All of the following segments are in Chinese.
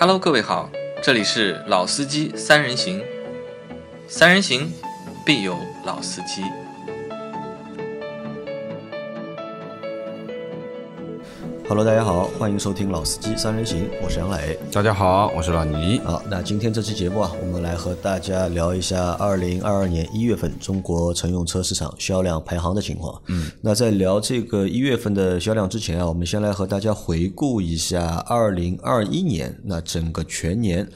Hello，各位好，这里是老司机三人行，三人行必有老司机。Hello，大家好，欢迎收听老司机三人行，我是杨磊。大家好，我是老倪。好，那今天这期节目啊，我们来和大家聊一下二零二二年一月份中国乘用车市场销量排行的情况。嗯，那在聊这个一月份的销量之前啊，我们先来和大家回顾一下二零二一年那整个全年。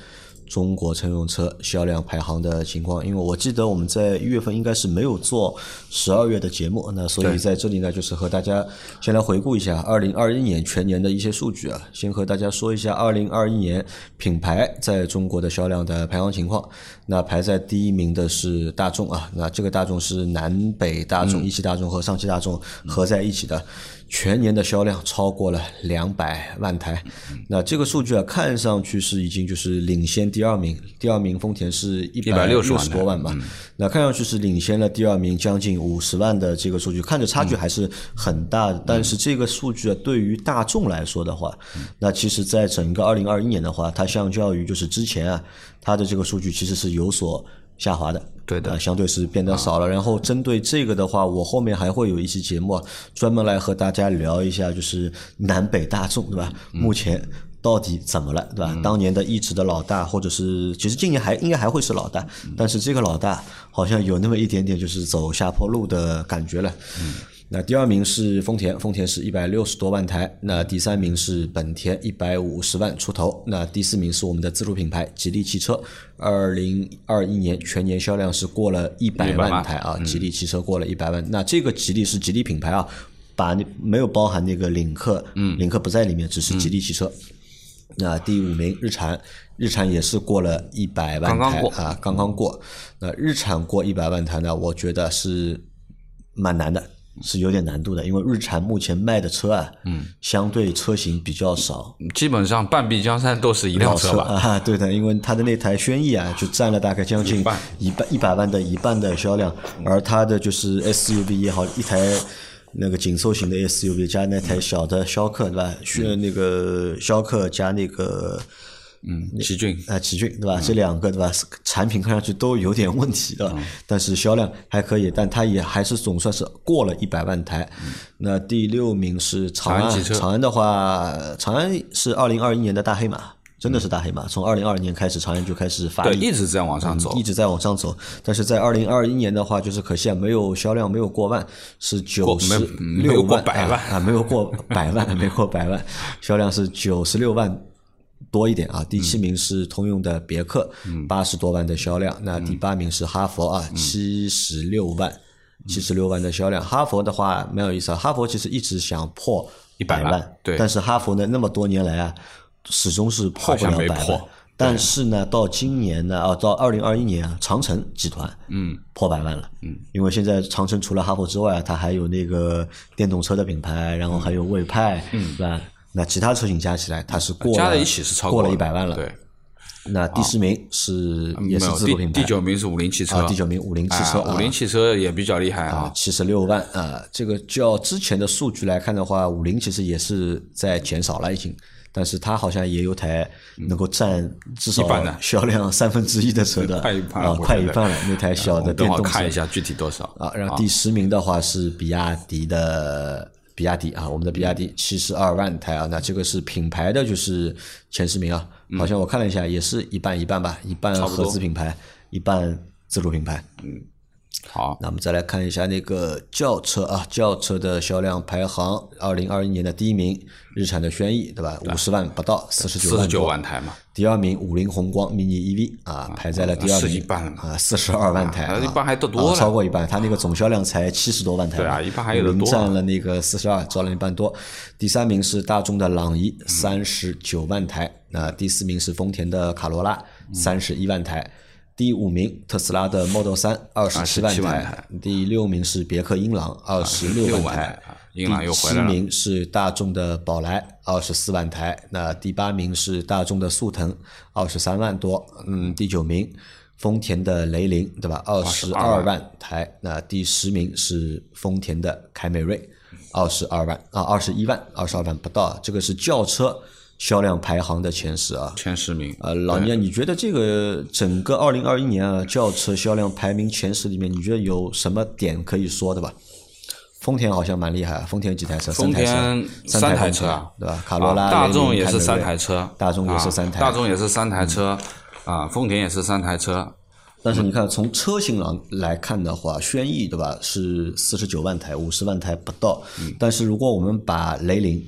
中国乘用车销量排行的情况，因为我记得我们在一月份应该是没有做十二月的节目，那所以在这里呢，就是和大家先来回顾一下二零二一年全年的一些数据啊。先和大家说一下二零二一年品牌在中国的销量的排行情况。那排在第一名的是大众啊，那这个大众是南北大众、一汽大众和上汽大众合在一起的。全年的销量超过了两百万台，那这个数据啊，看上去是已经就是领先第二名，第二名丰田是一百六十多万嘛，那看上去是领先了第二名将近五十万的这个数据，看着差距还是很大的。但是这个数据啊，对于大众来说的话，那其实在整个二零二一年的话，它相较于就是之前啊，它的这个数据其实是有所。下滑的，对的，相对是变得少了。然后针对这个的话，我后面还会有一期节目专门来和大家聊一下，就是南北大众，对吧？目前到底怎么了，对吧？当年的一直的老大，或者是其实今年还应该还会是老大，但是这个老大好像有那么一点点就是走下坡路的感觉了。那第二名是丰田，丰田是一百六十多万台。那第三名是本田，一百五十万出头。那第四名是我们的自主品牌吉利汽车，二零二一年全年销量是过了一百万台啊！吉利汽车过了一百万。那这个吉利是吉利品牌啊，把没有包含那个领克，嗯，领克不在里面，只是吉利汽车。那第五名日产，日产也是过了一百万台啊，刚刚过。那日产过一百万台呢，我觉得是蛮难的。是有点难度的，因为日产目前卖的车啊，嗯，相对车型比较少，基本上半壁江山都是一辆车吧？啊，对的，因为它的那台轩逸啊，就占了大概将近一半一百万的一半的销量，而它的就是 SUV 也好，一台那个紧凑型的 SUV 加那台小的逍客，对吧？轩那个逍客加那个。嗯，奇骏啊，奇骏对吧？这两个对吧？产品看上去都有点问题的，但是销量还可以，但它也还是总算是过了一百万台。那第六名是长安，长安的话，长安是二零二一年的大黑马，真的是大黑马。从二零二二年开始，长安就开始发力，一直在往上走，一直在往上走。但是在二零二一年的话，就是可惜啊，没有销量，没有过万，是九十六万啊，没有过百万，没过百万，销量是九十六万。多一点啊，第七名是通用的别克，八十多万的销量。那第八名是哈佛啊，七十六万，七十六万的销量。哈佛的话蛮有意思啊，哈佛其实一直想破一百万，对。但是哈佛呢，那么多年来啊，始终是破不了百万。但是呢，到今年呢，啊，到二零二一年啊，长城集团嗯破百万了，嗯，因为现在长城除了哈佛之外，它还有那个电动车的品牌，然后还有魏派，嗯，是吧？那其他车型加起来，它是过加在一起是超过了一百万了。对，那第十名是也是自主品牌，第九名是五菱汽车，第九名五菱汽车，五菱汽车也比较厉害啊，七十六万啊。这个较之前的数据来看的话，五菱其实也是在减少了已经，但是它好像也有台能够占至少销量三分之一的车的，啊，快一半了。那台小的电动车，看一下具体多少啊？然后第十名的话是比亚迪的。比亚迪啊，我们的比亚迪七十二万台啊，那这个是品牌的就是前十名啊，好像我看了一下，也是一半一半吧，一半合资品牌，一半自主品牌。嗯，好，那我们再来看一下那个轿车啊，轿车的销量排行，二零二一年的第一名，日产的轩逸，对吧？五十万不到，四十九万九万台嘛。第二名五菱宏光 mini EV 啊，排在了第二名啊，四十二万台，一半还多多超过一半，它那个总销量才七十多万台，对啊，一半还有多，占了那个四十二，占了一半多。第三名是大众的朗逸，三十九万台，那第四名是丰田的卡罗拉，三十一万台。第五名特斯拉的 Model 三，二十七万台。第六名是别克英朗，二十六万台。第七名是大众的宝来，二十四万台。那第八名是大众的速腾，二十三万多。嗯，第九名丰田的雷凌，对吧？二十二万台。那第十名是丰田的凯美瑞，二十二万啊，二十一万，二十二万不到。这个是轿车销量排行的前十啊。前十名。呃，老聂，你觉得这个整个二零二一年啊，轿车销量排名前十里面，你觉得有什么点可以说的吧？丰田好像蛮厉害啊，丰田几台车？丰田三台台车啊，对吧？卡罗拉、大众也是三台，台车，大众也是三台，大众也是三台车啊，丰田也是三台车。但是你看，从车型上来看的话，轩逸对吧是四十九万台，五十万台不到。但是如果我们把雷凌，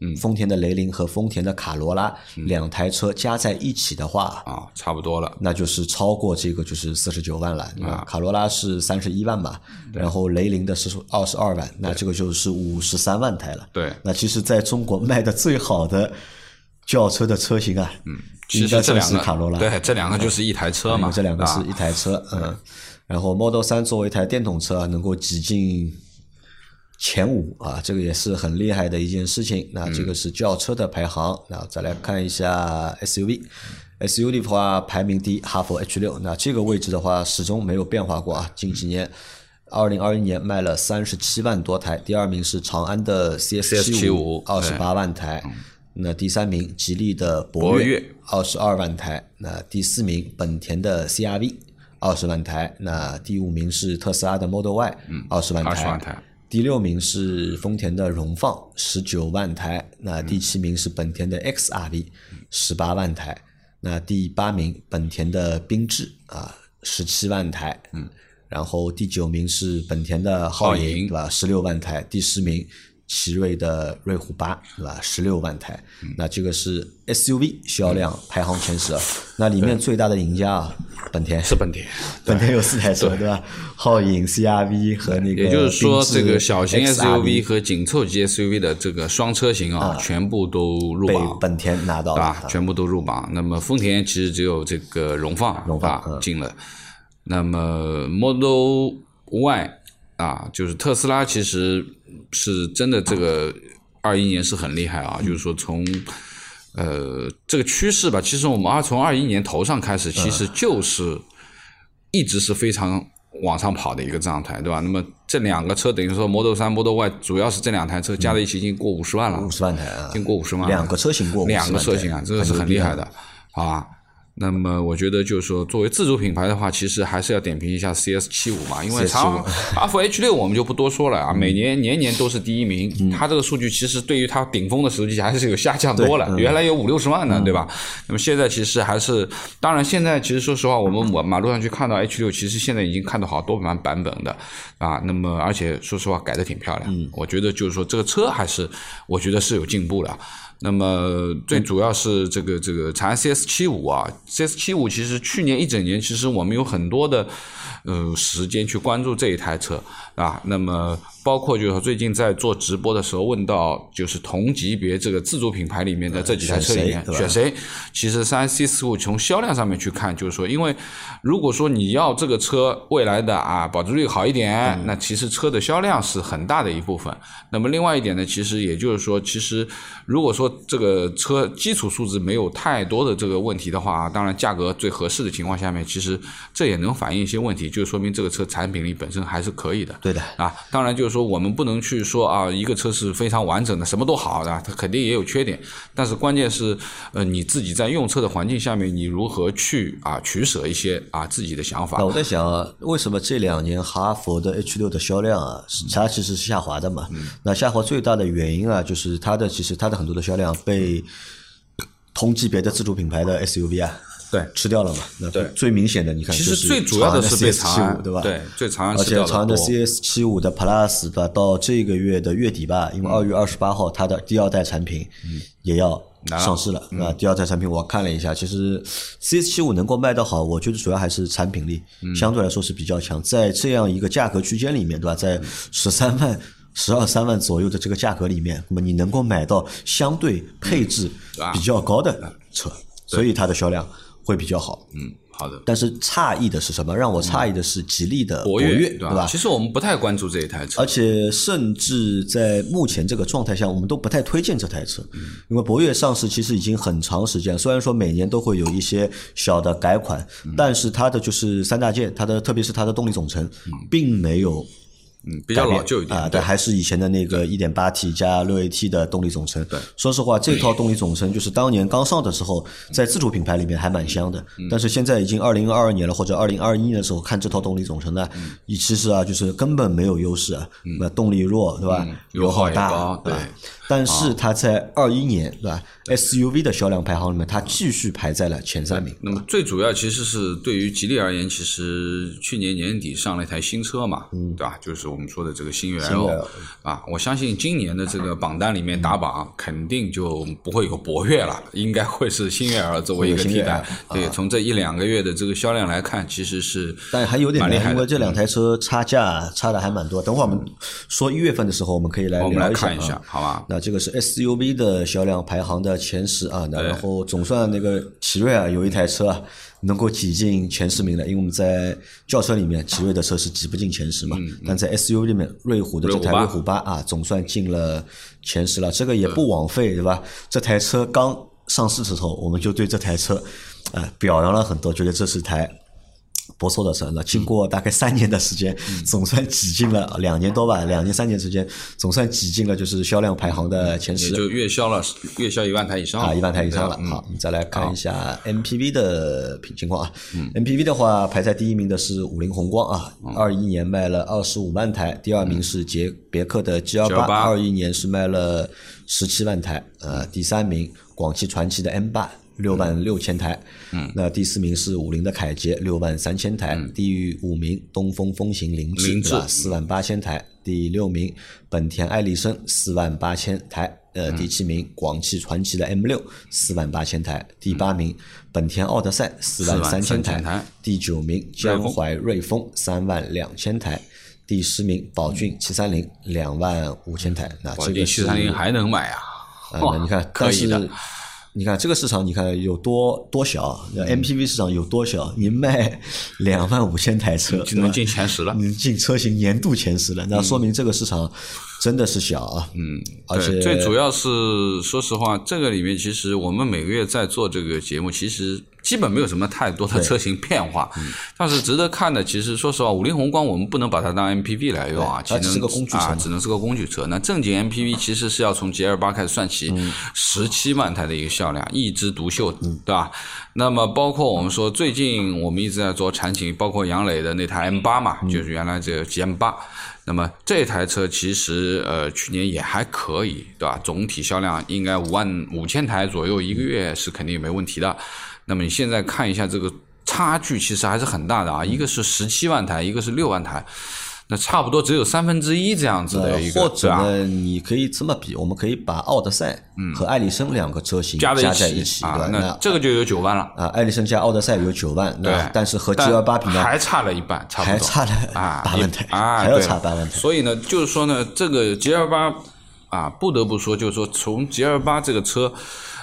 嗯，丰田的雷凌和丰田的卡罗拉两台车加在一起的话，啊，差不多了，那就是超过这个就是四十九万了。啊，卡罗拉是三十一万吧，然后雷凌的是二十二万，那这个就是五十三万台了。对，那其实在中国卖的最好的轿车的车型啊，嗯，其实这两个。卡罗拉，对，这两个就是一台车嘛，这两个是一台车，嗯，然后 Model 三作为一台电动车，啊能够挤进。前五啊，这个也是很厉害的一件事情。那这个是轿车的排行。那再来看一下 SUV，SUV 的话排名第一，哈弗 H 六。那这个位置的话始终没有变化过啊。近几年，二零二一年卖了三十七万多台，第二名是长安的 CS 七五，二十八万台。那第三名吉利的博越，二十二万台。那第四名本田的 CRV，二十万台。那第五名是特斯拉的 Model Y，二十万台。第六名是丰田的荣放，十九万台；那第七名是本田的 XRV，十八万台；那第八名本田的缤智啊，十七万台。嗯，然后第九名是本田的皓影，对吧？十六万台。第十名。奇瑞的瑞虎八，是吧？十六万台，那这个是 SUV 销量排行前十。那里面最大的赢家啊，本田是本田，本田有四台车，对吧？皓影、CRV 和那个，也就是说，这个小型 SUV 和紧凑级 SUV 的这个双车型啊，全部都入榜，本田拿到了，全部都入榜。那么丰田其实只有这个荣放，荣放进了。那么 Model Y 啊，就是特斯拉，其实。是真的，这个二一年是很厉害啊！就是说，从呃这个趋势吧，其实我们二从二一年头上开始，其实就是一直是非常往上跑的一个状态，对吧？那么这两个车等于说，Model 三、Model Y 主要是这两台车加在一起已经过五十万了，五十万台啊，已经过五十万，两个车型过两个车型啊，这个是很厉害的，好吧？那么我觉得就是说，作为自主品牌的话，其实还是要点评一下 CS 七五嘛，因为长阿福 H 六我们就不多说了啊，每年年年都是第一名，它这个数据其实对于它顶峰的时期还是有下降多了，原来有五六十万呢，对吧？那么现在其实还是，当然现在其实说实话，我们我马路上去看到 H 六，其实现在已经看到好多版版本的啊，那么而且说实话改的挺漂亮，我觉得就是说这个车还是我觉得是有进步的。那么最主要是这个这个长安 CS 七五啊，CS 七五其实去年一整年，其实我们有很多的呃时间去关注这一台车啊。那么包括就是说最近在做直播的时候问到，就是同级别这个自主品牌里面的这几台车里面选谁？其实三 C 四五从销量上面去看，就是说，因为如果说你要这个车未来的啊保值率好一点，那其实车的销量是很大的一部分。那么另外一点呢，其实也就是说，其实如果说这个车基础素质没有太多的这个问题的话，当然价格最合适的情况下面，其实这也能反映一些问题，就说明这个车产品力本身还是可以的。对的啊，当然就是说我们不能去说啊，一个车是非常完整的，什么都好的，它肯定也有缺点。但是关键是，呃，你自己在用车的环境下面，你如何去啊取舍一些啊自己的想法。那我在想啊，为什么这两年哈佛的 H 六的销量啊，它其实是下滑的嘛？那下滑最大的原因啊，就是它的其实它的很多的销量被同级别的自主品牌的 SUV 啊，对吃掉了嘛？那对最明显的，你看，其实最主要的是被长安对吧？对，最长安而且长安的 CS 七五的 Plus 吧？到这个月的月底吧，因为二月二十八号它的第二代产品也要上市了。那第二代产品我看了一下，其实 CS 七五能够卖得好，我觉得主要还是产品力相对来说是比较强，在这样一个价格区间里面对吧？在十三万。十二三万左右的这个价格里面，那么你能够买到相对配置比较高的车，所以它的销量会比较好。嗯，好的。但是诧异的是什么？让我诧异的是吉利的博越，对吧？其实我们不太关注这一台车，而且甚至在目前这个状态下，我们都不太推荐这台车，因为博越上市其实已经很长时间，虽然说每年都会有一些小的改款，但是它的就是三大件，它的特别是它的动力总成，并没有。嗯，比较老旧一点啊，对还是以前的那个一点八 T 加六 AT 的动力总成。对，说实话，这套动力总成就是当年刚上的时候，在自主品牌里面还蛮香的。但是现在已经二零二二年了，或者二零二一年的时候看这套动力总成呢，你其实啊，就是根本没有优势啊，那动力弱，对吧？油耗大，对。但是它在二一年，对吧？SUV 的销量排行里面，它继续排在了前三名。那么最主要其实是对于吉利而言，其实去年年底上了一台新车嘛，对吧？就是我们说的这个星越 L 啊，我相信今年的这个榜单里面打榜，肯定就不会有博越了，应该会是星越 L 作为一个替代。对，从这一两个月的这个销量来看，其实是但还有点厉害，因为这两台车差价差的还蛮多。等会儿我们说一月份的时候，我们可以来我们来看一下，好吧？那这个是 SUV 的销量排行的前十啊，那然后总算那个奇瑞啊，有一台车啊能够挤进前十名了，因为我们在轿车里面，奇瑞的车是挤不进前十嘛，但在 SUV 里面，瑞虎的这台瑞虎八啊，总算进了前十了，这个也不枉费，对吧？这台车刚上市的时候，我们就对这台车啊表扬了很多，觉得这是台。不错的车，那经过大概三年的时间，总算挤进了两年多吧，两年三年时间，总算挤进了就是销量排行的前十，就月销了月销一万台以上啊，一万台以上了。好，我们再来看一下 MPV 的情况啊，MPV 的话排在第一名的是五菱宏光啊，二一年卖了二十五万台，第二名是捷别克的 G 幺八，二一年是卖了十七万台，呃，第三名广汽传祺的 M 八。六万六千台，嗯，那第四名是五菱的凯捷，六万三千台，第五名东风风行凌志，四万八千台，第六名本田艾力绅，四万八千台，呃，第七名广汽传祺的 M 六，四万八千台，第八名本田奥德赛，四万三千台，第九名江淮瑞风，三万两千台，第十名宝骏七三零，两万五千台，那这个七三零还能买啊？啊，你看，可以的。你看这个市场，你看有多多小？MPV 市场有多小？你卖 两万五千台车就能进前十了，你进车型年度前十了，那说明这个市场真的是小啊。嗯，而且最主要是说实话，这个里面其实我们每个月在做这个节目，其实。基本没有什么太多的车型变化，但是值得看的，其实说实话，五菱宏光我们不能把它当 MPV 来用啊，只能是个工具车，只能是个工具车。那正经 MPV 其实是要从 G L 八开始算起，十七万台的一个销量，一枝独秀，对吧？那么包括我们说最近我们一直在做产品，包括杨磊的那台 M 八嘛，就是原来这个 G M 八，那么这台车其实呃去年也还可以，对吧？总体销量应该五万五千台左右，一个月是肯定没问题的。那么你现在看一下这个差距，其实还是很大的啊！一个是十七万台，一个是六万台，那差不多只有三分之一这样子的一个。或者呢，你可以这么比，我们可以把奥德赛和艾力绅两个车型加在一起，对吧？那这个就有九万了啊！艾力绅加奥德赛有九万，对，但是和 G 二八比呢，还差了一半，差不多还差了啊八万台啊，还要差八万台。所以呢，就是说呢，这个 G 二八啊，不得不说，就是说从 G 二八这个车。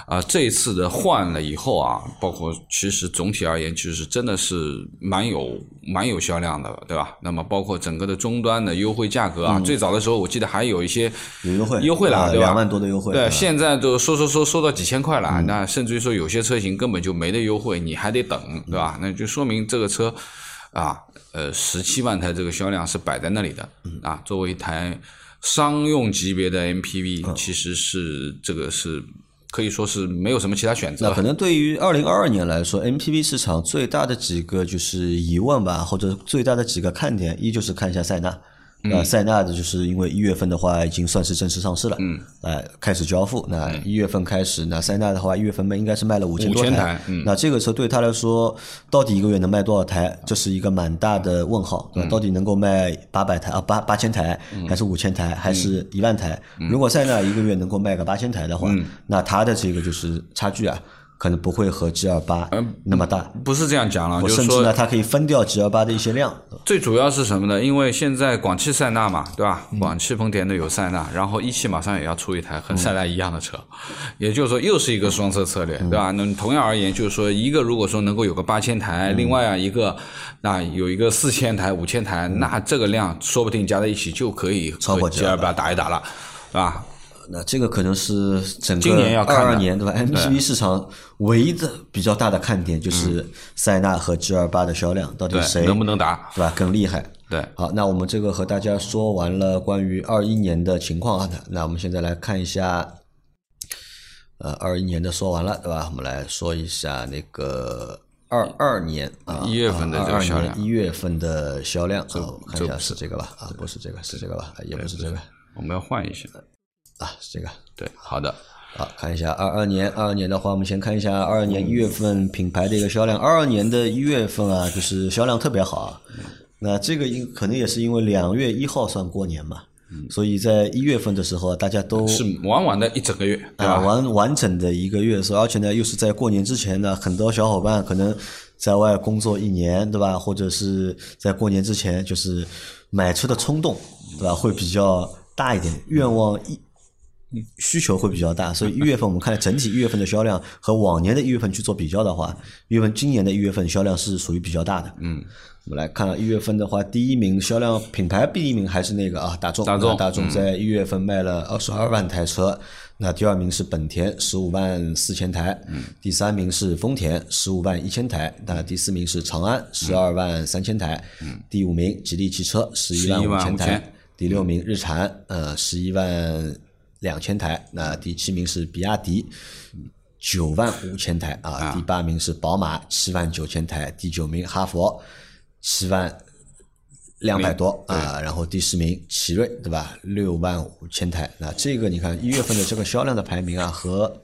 啊，这一次的换了以后啊，包括其实总体而言，其实真的是蛮有蛮有销量的，对吧？那么包括整个的终端的优惠价格啊，最早的时候我记得还有一些有优惠优惠了，对吧？两万多的优惠，对，现在都收收收收到几千块了，那甚至于说有些车型根本就没得优惠，你还得等，对吧？那就说明这个车啊，呃，十七万台这个销量是摆在那里的啊，作为一台商用级别的 MPV，其实是这个是。可以说是没有什么其他选择。那可能对于二零二二年来说，MPV 市场最大的几个就是疑问吧，或者最大的几个看点，一就是看一下塞纳。那塞纳的就是因为一月份的话已经算是正式上市了，嗯，哎，开始交付。那一月份开始，那塞纳的话一月份卖应该是卖了五千多台。那这个车对他来说，到底一个月能卖多少台？这是一个蛮大的问号。那到底能够卖八百台啊，八八千台，还是五千台，还是一万台？如果塞纳一个月能够卖个八千台的话，那它的这个就是差距啊。可能不会和 G 二八那么大，不是这样讲了，就是甚至呢，它可以分掉 G 二八的一些量。最主要是什么呢？因为现在广汽塞纳嘛，对吧？广汽丰田的有塞纳，然后一汽马上也要出一台和塞纳一样的车，也就是说又是一个双车策略，对吧？那同样而言，就是说一个如果说能够有个八千台，另外啊一个那有一个四千台、五千台，那这个量说不定加在一起就可以超过 G 二八打一打了，对吧？那这个可能是整个二二年对吧？MPV 市场唯一的比较大的看点就是塞纳和 G 二八的销量到底谁能不能打，对吧？更厉害。对，好，那我们这个和大家说完了关于二一年的情况啊，那我们现在来看一下，呃，二一年的说完了，对吧？我们来说一下那个二二年啊，一月份的这个销量，一月份的销量，啊，看一下是这个吧？啊，不是这个，是这个吧？也不是这个，我们要换一下啊，是这个，对，好的。好，看一下二二年，二二年的话，我们先看一下二二年一月份品牌的一个销量。二二年的一月份啊，就是销量特别好啊。那这个因可能也是因为两月一号算过年嘛，所以在一月份的时候，大家都是玩完的一整个月，啊，完完整的一个月，所以而且呢，又是在过年之前呢，很多小伙伴可能在外工作一年，对吧？或者是在过年之前，就是买车的冲动，对吧？会比较大一点，愿望一。需求会比较大，所以一月份我们看整体一月份的销量和往年的一月份去做比较的话，一月份今年的一月份销量是属于比较大的。嗯，我们来看一月份的话，第一名销量品牌第一名还是那个啊大众，大众。大众在一月份卖了二十二万台车。那第二名是本田十五万四千台，第三名是丰田十五万一千台，那第四名是长安十二万三千台，第五名吉利汽车十一万五千台，第六名日产呃十一万。两千台，那第七名是比亚迪，九万五千台啊，第八名是宝马，七万九千台，第九名哈佛，七万两百多啊，然后第十名奇瑞，对吧？六万五千台，那这个你看一月份的这个销量的排名啊，和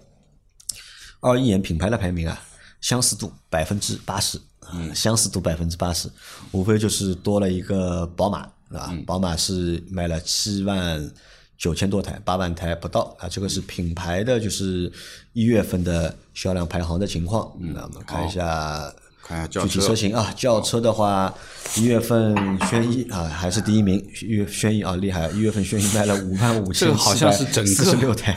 二一年品牌的排名啊，相似度百分之八十，啊，相似度百分之八十，无非就是多了一个宝马，啊，宝马是卖了七万。九千多台，八万台不到啊！这个是品牌的，就是一月份的销量排行的情况。那我们看一下，看一下具体车型啊。轿车的话，一月份轩逸啊还是第一名，月轩逸啊厉害！一月份轩逸卖了 五万五千四十六台，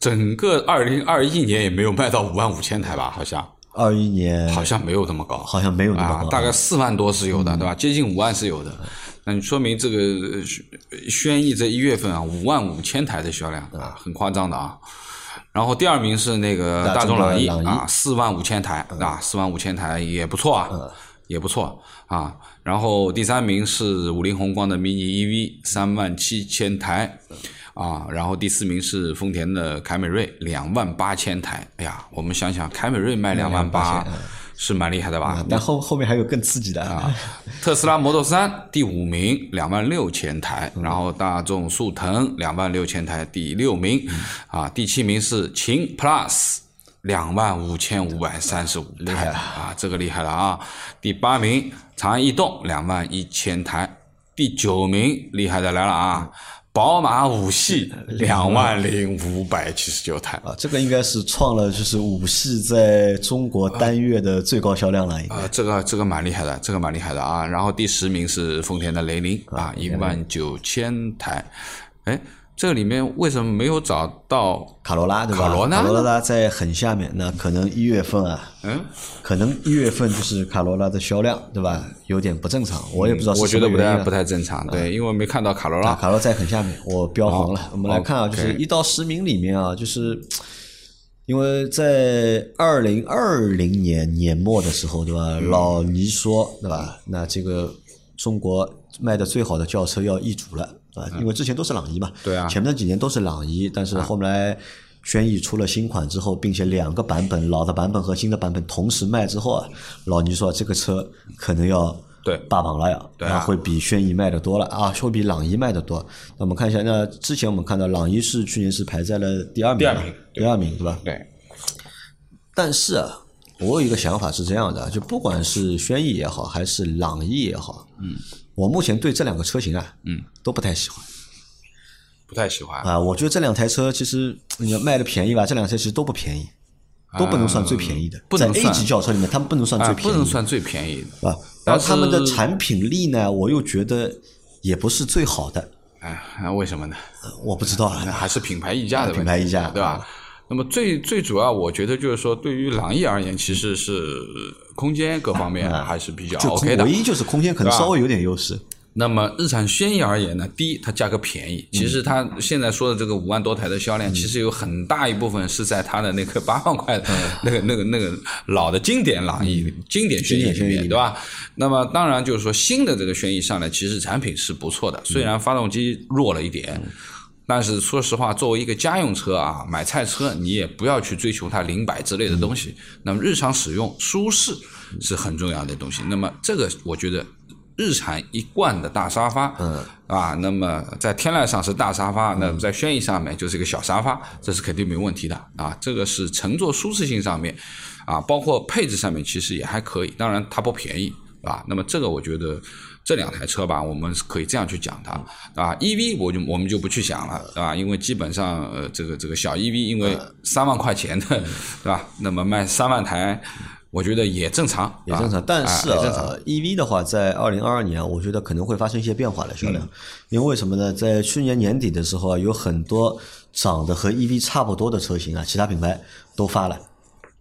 整个二零二一年也没有卖到五万五千台吧？好像二一年好像没有那么高，好像没有那么高，大概四万多是有的，对吧？接近五万是有的。那你说明这个轩逸这一月份啊，五万五千台的销量啊，很夸张的啊。然后第二名是那个大众朗逸啊，四万五千台啊，四万五千台也不错啊，也不错啊。然后第三名是五菱宏光的 mini EV，三万七千台啊。然后第四名是丰田的凯美瑞，两万八千台。哎呀，我们想想，凯美瑞卖两万八。是蛮厉害的吧？但后后面还有更刺激的啊！特斯拉 Model 三第五名，两万六千台；然后大众速腾两万六千台，第六名。啊，第七名是秦 Plus，两万五千五百三十五台啊，这个厉害了啊！第八名长安逸动两万一千台，第九名厉害的来了啊！宝马五系两万零五百七十九台啊，这个应该是创了就是五系在中国单月的最高销量了。啊，这个这个蛮厉害的，这个蛮厉害的啊。然后第十名是丰田的雷凌啊，一万九千台，哎。这里面为什么没有找到卡罗拉，对吧？卡罗拉在很下面，那可能一月份啊，嗯，可能一月份就是卡罗拉的销量，对吧？有点不正常，我也不知道。我觉得不太不太正常，对，因为没看到卡罗拉。卡罗拉在很下面，我标红了。我们来看啊，就是一到十名里面啊，就是因为在二零二零年年末的时候，对吧？老倪说，对吧？那这个中国卖的最好的轿车要易主了。啊，因为之前都是朗逸嘛，对啊，前面几年都是朗逸，但是后来轩逸出了新款之后，并且两个版本，老的版本和新的版本同时卖之后啊，老倪说这个车可能要对霸榜了呀，那会比轩逸卖的多了啊，会比朗逸卖的多。那我们看一下，那之前我们看到朗逸是去年是排在了第二名，第二名，第二名对吧？对。但是啊，我有一个想法是这样的，就不管是轩逸也好，还是朗逸也好，嗯。我目前对这两个车型啊，嗯，都不太喜欢，不太喜欢啊。我觉得这两台车其实你要卖的便宜吧，这两台车其实都不便宜，都不能算最便宜的。在 A 级轿车里面，他们不能算最便宜，不能算最便宜的啊。然后他们的产品力呢，我又觉得也不是最好的。哎，那为什么呢？我不知道，还是品牌溢价的品牌溢价，对吧？那么最最主要，我觉得就是说，对于朗逸而言，其实是空间各方面还是比较 OK 的。唯一就是空间可能稍微有点优势。那么日产轩逸而言呢，第一它价格便宜，其实它现在说的这个五万多台的销量，其实有很大一部分是在它的那个八万块的那个那个那个老的经典朗逸、经典轩逸里面，对吧？那么当然就是说新的这个轩逸上来，其实产品是不错的，虽然发动机弱了一点。但是说实话，作为一个家用车啊，买菜车你也不要去追求它零百之类的东西。那么日常使用舒适是很重要的东西。那么这个我觉得。日产一贯的大沙发，嗯，啊，那么在天籁上是大沙发，那在轩逸上面就是一个小沙发，这是肯定没问题的啊。这个是乘坐舒适性上面，啊，包括配置上面其实也还可以。当然它不便宜，啊，那么这个我觉得这两台车吧，我们是可以这样去讲它，啊，EV 我就我们就不去想了，对吧？因为基本上呃这个这个小 EV 因为三万块钱的，对吧？那么卖三万台。我觉得也正常，也正常。但是啊，EV 的话，在二零二二年，我觉得可能会发生一些变化的销量。因为什么呢？在去年年底的时候啊，有很多长得和 EV 差不多的车型啊，其他品牌都发了，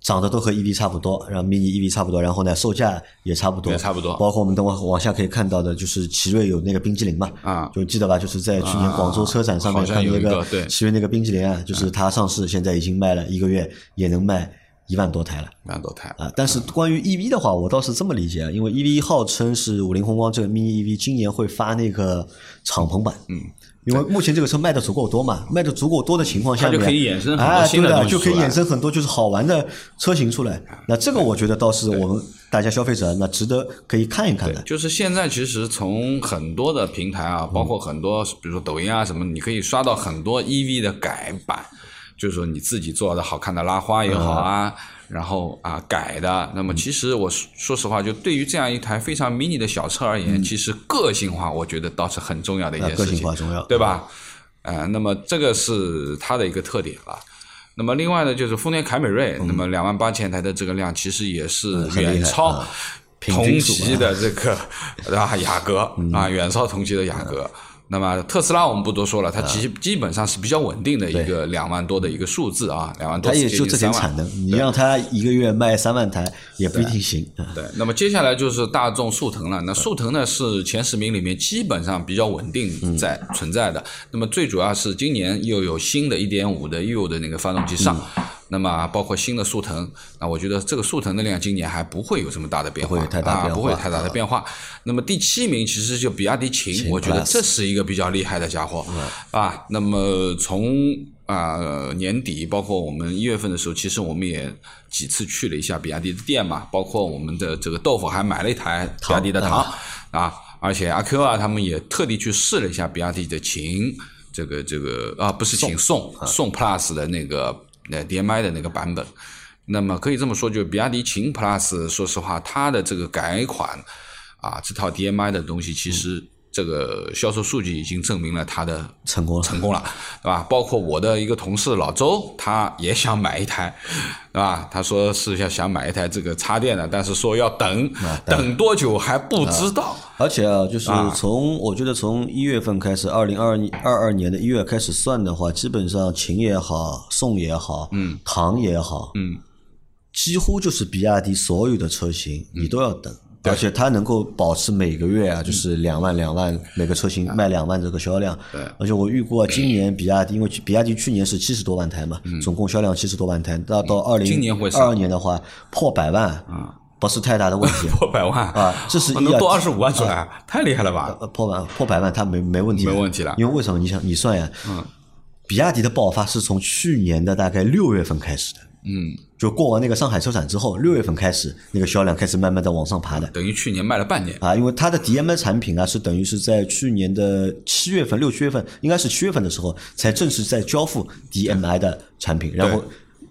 长得都和 EV 差不多，然后 mini EV 差不多，然后呢，售价也差不多，也差不多。包括我们等会往下可以看到的，就是奇瑞有那个冰激凌嘛，啊，就记得吧？就是在去年广州车展上面看那个奇瑞那个冰激凌啊，就是它上市现在已经卖了一个月，也能卖。一万多台了，一万多台啊！但是关于 EV 的话，我倒是这么理解啊，因为 EV 号称是五菱宏光这个 mini EV 今年会发那个敞篷版，嗯，因为目前这个车卖的足够多嘛，卖的足够多的情况下面，就可以衍生很多新的就可以衍生很多就是好玩的车型出来。那这个我觉得倒是我们大家消费者那值得可以看一看的。就是现在其实从很多的平台啊，包括很多比如说抖音啊什么，你可以刷到很多 EV 的改版。就是说你自己做的好看的拉花也好啊，然后啊改的，那么其实我说实话，就对于这样一台非常 mini 的小车而言，其实个性化我觉得倒是很重要的一件事情，个性化重要，对吧？呃，那么这个是它的一个特点了。那么另外呢，就是丰田凯美瑞，那么两万八千台的这个量，其实也是远超同级的这个 啊雅阁啊，远超同级的雅阁。那么特斯拉我们不多说了，它其实基本上是比较稳定的一个两万多的一个数字啊，两万多。它也就这点产能，你让它一个月卖三万台也不一定行。对，那么接下来就是大众速腾了。那速腾呢是前十名里面基本上比较稳定在存在的。那么最主要是今年又有新的一点五的 U 的那个发动机上。那么包括新的速腾，那我觉得这个速腾的量今年还不会有什么大的变化，不会太大不会太大的变化。那么第七名其实就比亚迪秦，我觉得这是一个比较厉害的家伙，啊，那么从啊年底，包括我们一月份的时候，其实我们也几次去了一下比亚迪的店嘛，包括我们的这个豆腐还买了一台比亚迪的唐啊，而且阿 Q 啊他们也特地去试了一下比亚迪的秦，这个这个啊不是秦宋宋 Plus 的那个。那 DMI 的那个版本，那么可以这么说，就比亚迪秦 Plus，说实话，它的这个改款啊，这套 DMI 的东西，其实这个销售数据已经证明了它的成功成功了，对吧？包括我的一个同事老周，他也想买一台，对吧？他说是要想买一台这个插电的，但是说要等，等多久还不知道。而且啊，就是从我觉得从一月份开始，二零二二二年的一月开始算的话，基本上秦也好，宋也好，嗯，唐也好，嗯，几乎就是比亚迪所有的车型，你都要等。而且它能够保持每个月啊，就是两万两万每个车型卖两万这个销量。对。而且我预估啊，今年比亚迪，因为比亚迪去年是七十多万台嘛，总共销量七十多万台，那到二零二二年的话破百万啊。不是太大的问题，破百万。啊，这是能多二十五万出来，太厉害了吧？破万破百万，它没没问题，没问题了。因为为什么？你想，你算呀，嗯，比亚迪的爆发是从去年的大概六月份开始的，嗯，就过完那个上海车展之后，六月份开始，那个销量开始慢慢的往上爬的，等于去年卖了半年啊。因为它的 DMI 产品啊，是等于是在去年的七月份、六七月份，应该是七月份的时候，才正式在交付 DMI 的产品，然后。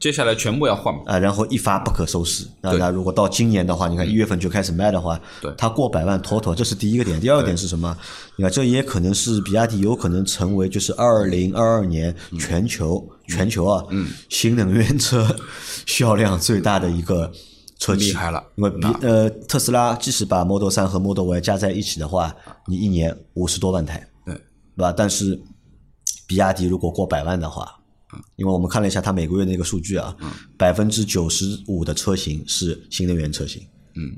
接下来全部要换啊，然后一发不可收拾。那那如果到今年的话，你看一月份就开始卖的话，对，它过百万妥妥，这是第一个点。第二个点是什么？你看，这也可能是比亚迪有可能成为就是二零二二年全球全球啊，嗯新能源车销量最大的一个车企。厉害了，因为比呃特斯拉即使把 Model 三和 Model Y 加在一起的话，你一年五十多万台，对，对吧？但是比亚迪如果过百万的话。因为我们看了一下它每个月那个数据啊，百分之九十五的车型是新能源车型，嗯，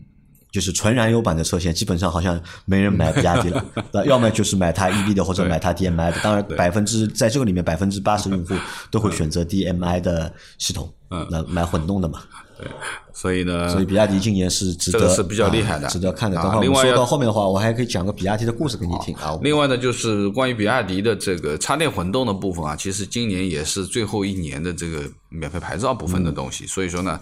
就是纯燃油版的车型，基本上好像没人买比亚迪了，那要么就是买它 EV 的，或者买它 DMI 的。当然，百分之在这个里面，百分之八十用户都会选择 DMI 的系统，嗯。那买混动的嘛。对，所以呢，所以比亚迪今年是值得是比较厉害的，值得看的。等会我们说到后面的话，我还可以讲个比亚迪的故事给你听啊。另外呢，就是关于比亚迪的这个插电混动的部分啊，其实今年也是最后一年的这个免费牌照部分的东西，所以说呢。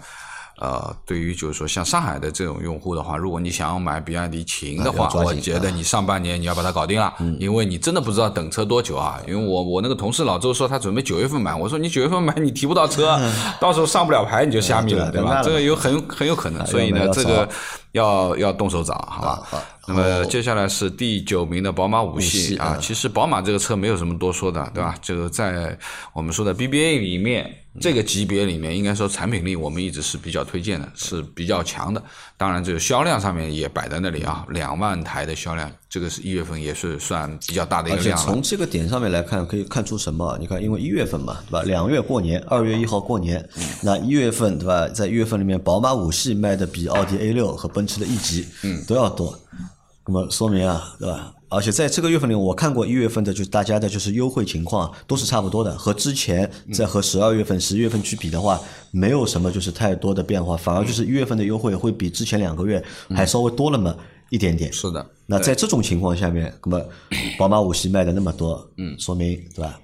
呃，对于就是说像上海的这种用户的话，如果你想要买比亚迪秦的话，我觉得你上半年你要把它搞定了，因为你真的不知道等车多久啊。因为我我那个同事老周说他准备九月份买，我说你九月份买你提不到车，到时候上不了牌你就虾米了，对吧？这个有很很有可能，所以呢，这个要要动手找，好吧？那么接下来是第九名的宝马五系啊，其实宝马这个车没有什么多说的，对吧？这个在我们说的 BBA 里面。这个级别里面，应该说产品力我们一直是比较推荐的，是比较强的。当然，这个销量上面也摆在那里啊，两万台的销量，这个是一月份也是算比较大的一个量了。从这个点上面来看，可以看出什么？你看，因为一月份嘛，对吧？两月过年，二月一号过年，那一月份对吧？在一月份里面，宝马五系卖的比奥迪 A 六和奔驰的 E 级都要多，那么说明啊，对吧？而且在这个月份里，我看过一月份的，就是大家的就是优惠情况都是差不多的，和之前在和十二月份、十一月份去比的话，没有什么就是太多的变化，反而就是一月份的优惠会比之前两个月还稍微多了么一点点。是的。那在这种情况下面，那么 宝马五系卖的那么多，嗯，说明对吧？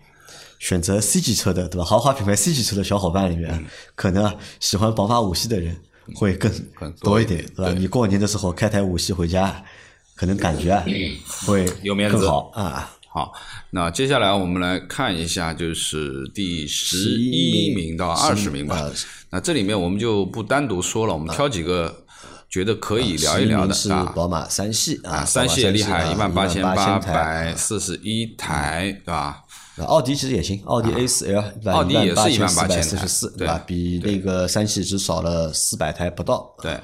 选择 C 级车的对吧？豪华品牌 C 级车的小伙伴里面，可能喜欢宝马五系的人会更多一点，对吧？你过年的时候开台五系回家。可能感觉会 有面子好啊。好，那接下来我们来看一下，就是第十一名到二十名吧。那这里面我们就不单独说了，我们挑几个觉得可以聊一聊的是。宝马三系啊，三系也厉害，一万八千八百四十一台，对吧？奥迪其实也行，奥迪 A 四 L，奥迪也是一万八千四十四，对吧？比那个三系只少了四百台不到。对。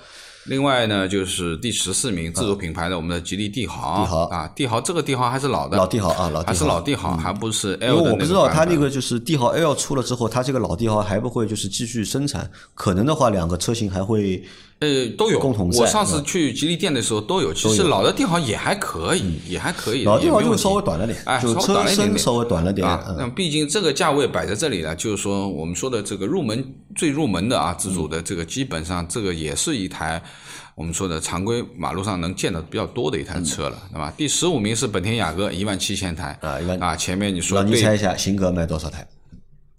另外呢，就是第十四名自主品牌的我们的吉利帝豪，帝豪啊，帝豪这个帝豪还是老的，老帝豪啊，老还是老帝豪，还不是 L 因为我不知道它那个就是帝豪 L 出了之后，它这个老帝豪还不会就是继续生产，可能的话两个车型还会。呃，都有。共同我上次去吉利店的时候都有。其实老的帝豪也还可以，也还可以。老帝豪就稍微短了点，哎，就车身稍微短了点。那毕竟这个价位摆在这里了，就是说我们说的这个入门最入门的啊，自主的这个基本上这个也是一台我们说的常规马路上能见的比较多的一台车了，对吧？第十五名是本田雅阁，一万七千台啊，一万啊。前面你说，你猜一下，型格卖多少台？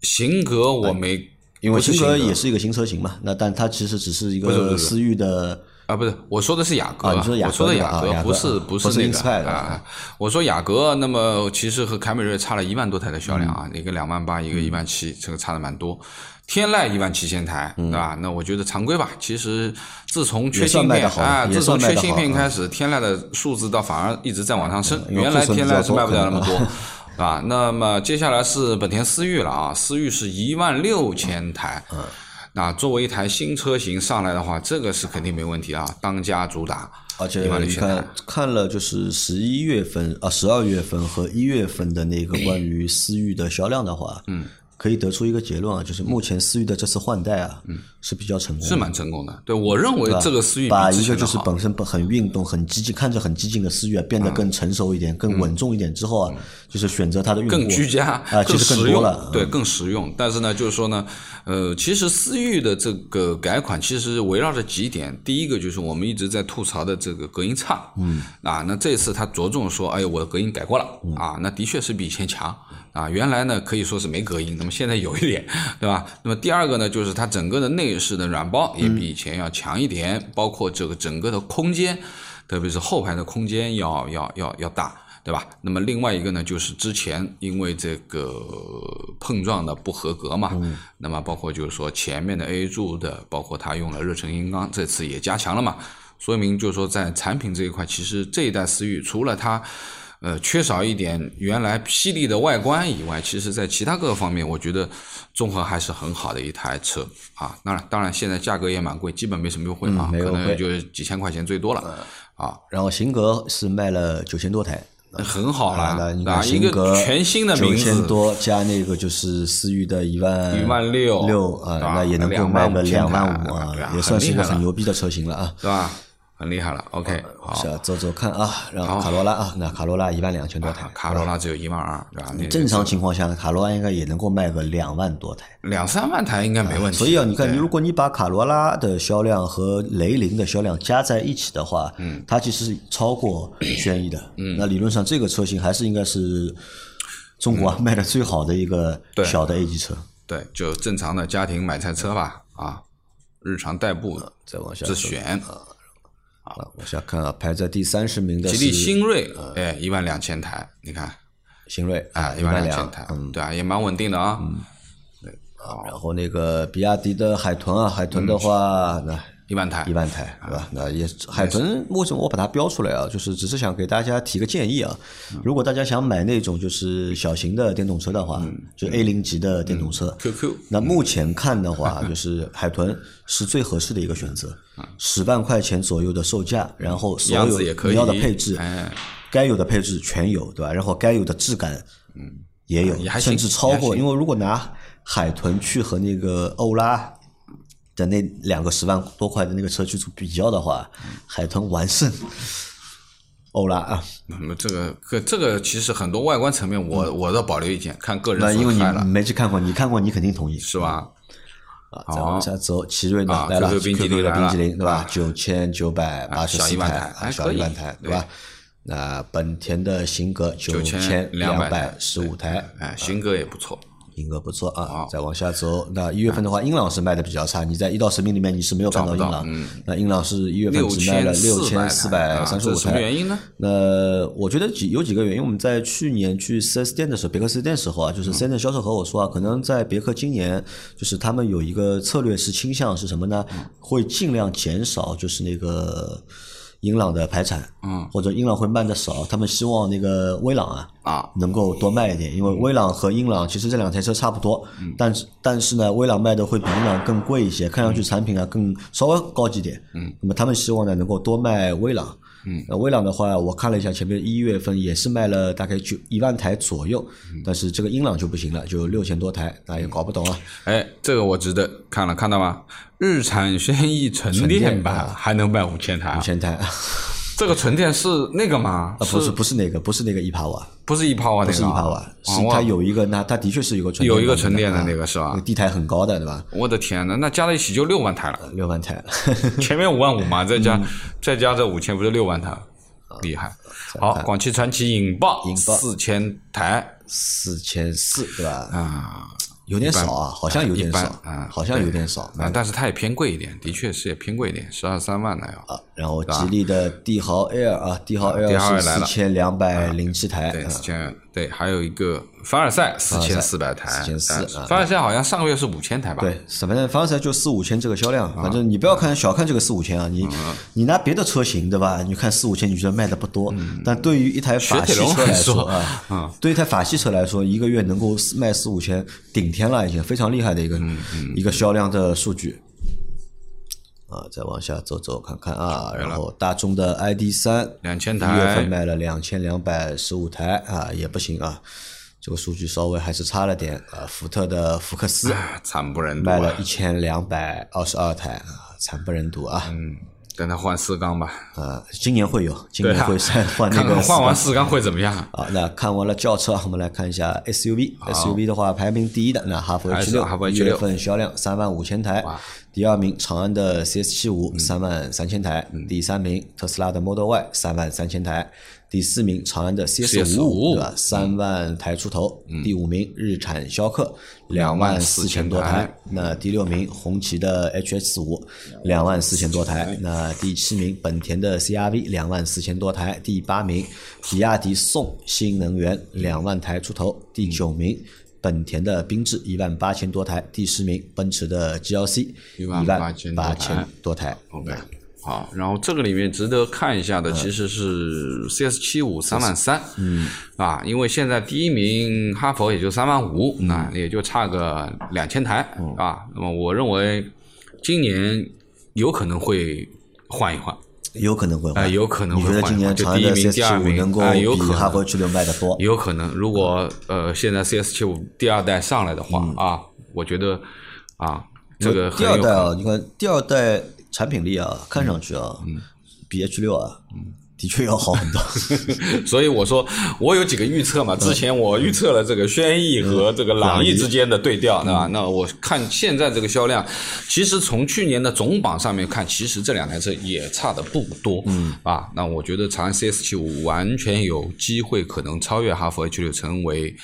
型格我没。因为新车也是一个新车型嘛，那但它其实只是一个思域的啊，不是我说的是雅阁，我说的雅阁不是不是那个啊，我说雅阁，那么其实和凯美瑞差了一万多台的销量啊，一个两万八，一个一万七，这个差的蛮多。天籁一万七千台，对吧？那我觉得常规吧。其实自从缺芯片啊，自从缺芯片开始，天籁的数字倒反而一直在往上升。原来天籁是卖不了那么多。啊，那么接下来是本田思域了啊，思域是一万六千台，嗯，那作为一台新车型上来的话，这个是肯定没问题啊，当家主打，而且你看看了就是十一月份啊，十二月份和一月份的那个关于思域的销量的话，嗯。可以得出一个结论啊，就是目前思域的这次换代啊，嗯，是比较成功，是蛮成功的。对我认为这个思域把一个就是本身很运动、很激进、看着很激进的思域啊，变得更成熟一点、更稳重一点之后啊，就是选择它的用户更居家啊，其实更多了，对，更实用。但是呢，就是说呢，呃，其实思域的这个改款其实围绕着几点，第一个就是我们一直在吐槽的这个隔音差，嗯，啊，那这次他着重说，哎，我的隔音改过了，啊，那的确是比以前强。啊，原来呢可以说是没隔音，那么现在有一点，对吧？那么第二个呢，就是它整个的内饰的软包也比以前要强一点，包括这个整个的空间，特别是后排的空间要要要要大，对吧？那么另外一个呢，就是之前因为这个碰撞的不合格嘛，那么包括就是说前面的 A 柱的，包括它用了热成硬钢，这次也加强了嘛，说明就是说在产品这一块，其实这一代思域除了它。呃，缺少一点原来霹雳的外观以外，其实在其他各个方面，我觉得综合还是很好的一台车啊。当然，当然现在价格也蛮贵，基本没什么优惠啊，可能也就几千块钱最多了啊。然后型格是卖了九千多台，很好了，那一个全新的名字，九千多加那个就是思域的一万一万六六啊，那也能够卖个两万五啊，也算是一个很牛逼的车型了啊，是吧？很厉害了。OK，好，下走走看啊，然后卡罗拉啊，那卡罗拉一万两千多台，卡罗拉只有一万二，对吧？正常情况下，卡罗拉应该也能够卖个两万多台。两三万台应该没问题。所以啊，你看，如果你把卡罗拉的销量和雷凌的销量加在一起的话，嗯，它其实是超过轩逸的。嗯，那理论上这个车型还是应该是中国卖的最好的一个小的 A 级车。对，就正常的家庭买菜车吧，啊，日常代步再往下自选。啊，往下看啊，排在第三十名的吉利新锐，哎，一万两千台，你看，新锐啊，一万两千台，嗯，对啊，也蛮稳定的啊。嗯，对啊，然后那个比亚迪的海豚啊，海豚的话，那。一万台，一万台，对吧？那也海豚为什么我把它标出来啊？就是只是想给大家提个建议啊。如果大家想买那种就是小型的电动车的话，就 A 零级的电动车，QQ。那目前看的话，就是海豚是最合适的一个选择，十万块钱左右的售价，然后所有你要的配置，该有的配置全有，对吧？然后该有的质感，嗯，也有，甚至超过。因为如果拿海豚去和那个欧拉。的那两个十万多块的那个车去做比较的话，海豚完胜欧拉啊。那么这个个这个其实很多外观层面，我我倒保留意见，看个人那因为你没去看过，你看过你肯定同意是吧？啊，再往下走，奇瑞呢来了，QQ 的冰淇淋对吧？九千九百八十四台，小一万台对吧？那本田的型格九千两百十五台，哎，型格也不错。英格不错啊，再往下走，那一月份的话，英朗是卖的比较差。你在一到十名里面你是没有看到英朗，那英朗是一月份只卖了六千四百三十五台。什么原因呢？那我觉得几有几个原因。我们在去年去四 S 店的时候，别克四 S 店时候啊，就是四 S 店销售和我说啊，可能在别克今年就是他们有一个策略是倾向是什么呢？会尽量减少就是那个。英朗的排产，嗯，或者英朗会卖的少，他们希望那个威朗啊，啊，能够多卖一点，因为威朗和英朗其实这两台车差不多，嗯，但是但是呢，威朗卖的会比英朗更贵一些，看上去产品啊更稍微高级点，嗯，那么他们希望呢能够多卖威朗。嗯，那威朗的话，我看了一下，前面一月份也是卖了大概就一万台左右，但是这个英朗就不行了，就六千多台，那也搞不懂啊。哎，这个我值得看了，看到吗？日产轩逸纯电版还能卖五千台，五千台。这个纯电是那个吗？不是，不是那个，不是那个一帕瓦，不是一帕瓦，不是一帕瓦，是它有一个，那它的确是有个纯有一个纯电的那个是吧？地台很高的，对吧？我的天呐，那加在一起就六万台了，六万台，前面五万五嘛，再加再加这五千，不是六万台？厉害。好，广汽传祺引爆，四千台，四千四，对吧？啊。有点少啊，好像有点少啊，好像有点少啊，但是它也偏贵一点，的确是也偏贵一点，十二三万的要啊。然后吉利的帝豪 Air 啊，帝豪 Air 是四千两百零七台，对，四千对，还有一个凡尔赛四千四百台，四千四，凡尔赛好像上个月是五千台吧？对，反正凡尔赛就四五千这个销量，反正你不要看小看这个四五千啊，你你拿别的车型对吧？你看四五千你觉得卖的不多，但对于一台法系车来说啊，对于一台法系车来说，一个月能够卖四五千顶。天了，已经非常厉害的一个一个销量的数据啊！再往下走走看看啊，然后大众的 ID 三两千台，一月份卖了两千两百十五台啊，也不行啊，这个数据稍微还是差了点啊。福特的福克斯惨不忍睹，卖了一千两百二十二台啊，惨不忍睹啊。嗯。等他换四缸吧。呃，今年会有，今年会再 换那个。换完四缸会怎么样？啊，那看完了轿车，我们来看一下 SUV。SUV 的话，排名第一的那哈弗 H 六，一月份销量三万五千台。第二名，长安的 CS 七五三万三千台。第三名，特斯拉的 Model Y 三万三千台。第四名，长安的 CS 五五对吧？三万台出头。第五名，日产逍客两万四千多台。那第六名，红旗的 HS 五两万四千多台。那第七名，本田的 CRV 两万四千多台。第八名，比亚迪宋新能源两万台出头。第九名，本田的缤智一万八千多台。第十名，奔驰的 GLC 一万八千多台。OK。好，然后这个里面值得看一下的其实是 CS 七五三万三，嗯，啊，因为现在第一名哈佛也就三万五，那也就差个两千台，啊，那么我认为今年有可能会换一换，有可能会换，有可能会换。你觉得今年第一名、第二名能够比哈佛 H 六卖的多？有可能，如果呃现在 CS 七五第二代上来的话啊，我觉得啊，这个第二代啊，你看第二代。产品力啊，看上去啊，比 H 六啊，的确要好很多。所以我说我有几个预测嘛，之前我预测了这个轩逸和这个朗逸之间的对调，对吧？那我看现在这个销量，其实从去年的总榜上面看，其实这两台车也差的不多，嗯啊，那我觉得长安 CS 七五完全有机会可能超越哈弗 H 六，成为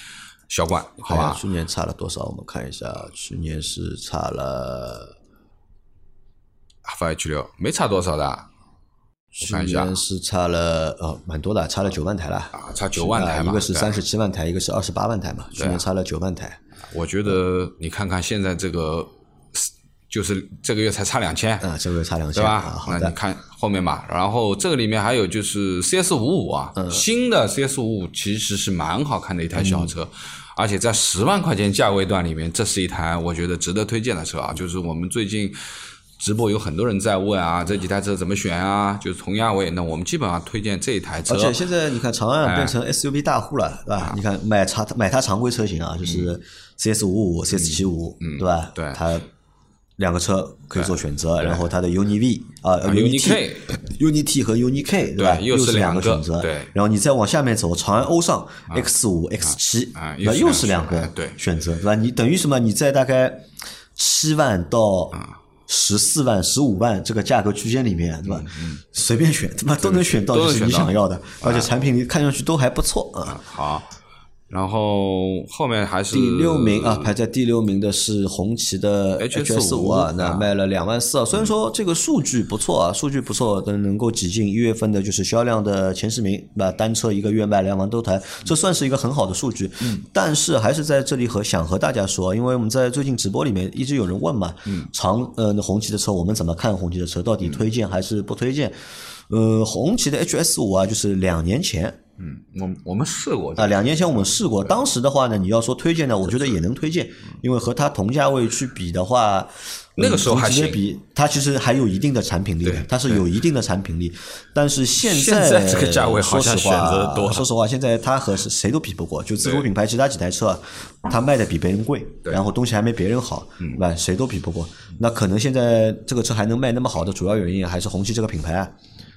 销冠，好吧？去年差了多少？我们看一下，去年是差了。哈弗 H 六没差多少的，去年是差了呃蛮多的，差了九万台了。啊，差九万台嘛，一个是三十七万台，一个是二十八万台嘛，去年差了九万台。我觉得你看看现在这个，就是这个月才差两千，嗯，这个月差两千，对吧？那你看后面嘛，然后这个里面还有就是 CS 五五啊，新的 CS 五五其实是蛮好看的一台小车，而且在十万块钱价位段里面，这是一台我觉得值得推荐的车啊，就是我们最近。直播有很多人在问啊，这几台车怎么选啊？就是同价位，那我们基本上推荐这一台车。而且现在你看，长安变成 SUV 大户了，对吧？你看买它买它常规车型啊，就是 CS 五五、CS 七五，对吧？对，它两个车可以做选择。然后它的 UNI V 啊，UNI T、UNI T 和 UNI K，对吧？又是两个选择。对。然后你再往下面走，长安欧尚 X 五、X 七，啊又是两个选择，对吧？你等于什么？你在大概七万到。十四万、十五万这个价格区间里面，对吧？随便选，他妈都能选到就是你想要的，而且产品看上去都还不错啊。好。然后后面还是第六名啊，排在第六名的是红旗的 HS 五啊，那卖了两万四啊。虽然说这个数据不错啊，数据不错，但能够挤进一月份的就是销量的前十名，那单车一个月卖两万多台，这算是一个很好的数据。嗯。但是还是在这里和想和大家说，因为我们在最近直播里面一直有人问嘛，嗯，长呃红旗的车我们怎么看红旗的车，到底推荐还是不推荐？呃，红旗的 HS 五啊，就是两年前。嗯，我我们试过啊，两年前我们试过，当时的话呢，你要说推荐呢，我觉得也能推荐，因为和它同价位去比的话，那个时候还直接比它其实还有一定的产品力，它是有一定的产品力，但是现在这个价位好像选择多，说实话，现在它和谁都比不过，就自主品牌其他几台车，它卖的比别人贵，然后东西还没别人好，对吧？谁都比不过，那可能现在这个车还能卖那么好的主要原因还是红旗这个品牌啊。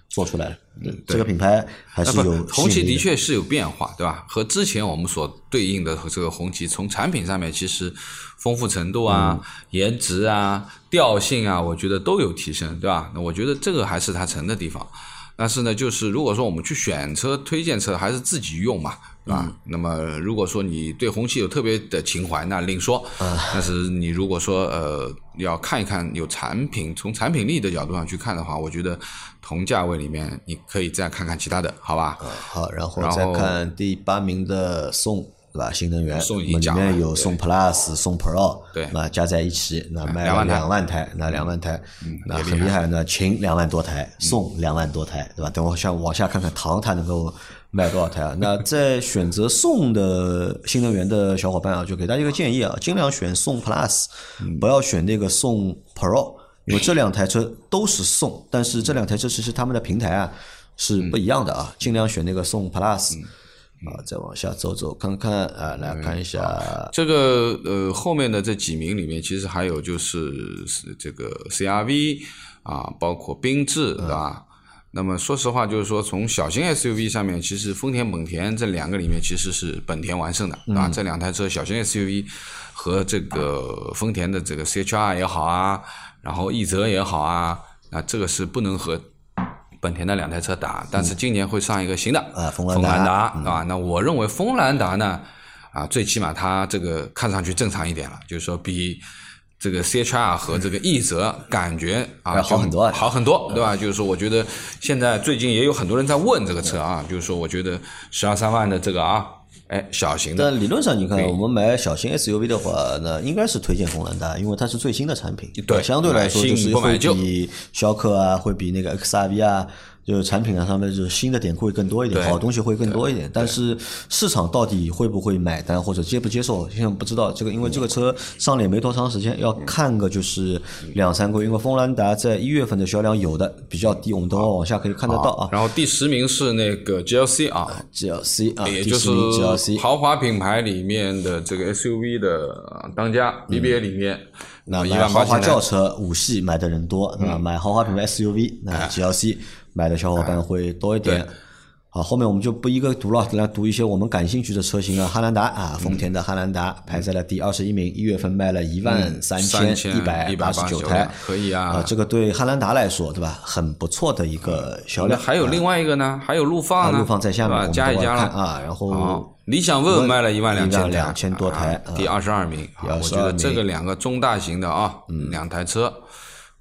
做出来，这个品牌还是有红旗的确是有变化，对吧？和之前我们所对应的这个红旗，从产品上面其实丰富程度啊、颜值啊、调性啊，我觉得都有提升，对吧？那我觉得这个还是它成的地方。但是呢，就是如果说我们去选车、推荐车，还是自己用嘛。啊，那么如果说你对红旗有特别的情怀，那另说。但是你如果说呃要看一看有产品，从产品力的角度上去看的话，我觉得同价位里面你可以再看看其他的，好吧？好，然后再看第八名的宋，对吧？新能源，宋里面有宋 Plus、宋 Pro，对，那加在一起，那卖了两万台，那两万台，那很厉害。那秦两万多台，宋两万多台，对吧？等我下往下看看唐，它能够。卖多少台啊？那在选择宋的新能源的小伙伴啊，就给大家一个建议啊，尽量选宋 Plus，不要选那个宋 Pro，因为这两台车都是宋，但是这两台车其实他们的平台啊是不一样的啊，尽量选那个宋 Plus。啊，再往下走走看看啊，来看一下这个呃后面的这几名里面，其实还有就是是这个 CRV 啊，包括缤智，对吧？那么说实话，就是说从小型 SUV 上面，其实丰田、本田这两个里面其实是本田完胜的，对吧？这两台车，小型 SUV 和这个丰田的这个 CHR 也好啊，然后奕泽也好啊，那这个是不能和本田的两台车打。但是今年会上一个新的啊，锋兰达，啊，那我认为锋兰达呢，啊，最起码它这个看上去正常一点了，就是说比。这个 C H R 和这个奕泽感觉啊好很多，好很多，对吧？就是说，我觉得现在最近也有很多人在问这个车啊，就是说，我觉得十二三万的这个啊，哎，小型的。但理论上，你看我们买小型 S U V 的话，那应该是推荐功能的，因为它是最新的产品，对，相对来说就是会比逍客啊，会比那个 X R V 啊。就是产品啊上面就是新的点会更多一点，好东西会更多一点，但是市场到底会不会买单或者接不接受，现在不知道。这个因为这个车上脸没多长时间，要看个就是两三个月。因为锋兰达在一月份的销量有的比较低，我们等会往下可以看得到啊。然后第十名是那个 GLC 啊，GLC 啊，也就是 GLC 豪华品牌里面的这个 SUV 的当家，BBA 里面。那买豪华轿车五系买的人多，那？买豪华品牌 SUV，那 GLC。买的小伙伴会多一点。好，后面我们就不一个读了，来读一些我们感兴趣的车型啊。汉兰达啊，丰田的汉兰达排在了第二十一名，一月份卖了一万三千一百八十九台，可以啊。这个对汉兰达来说，对吧？很不错的一个销量。还有另外一个呢，还有陆放呢，陆放在下面，加一加了啊。然后理想 ONE 卖了一万两千两千多台，第二十二名。我觉得这个两个中大型的啊，两台车。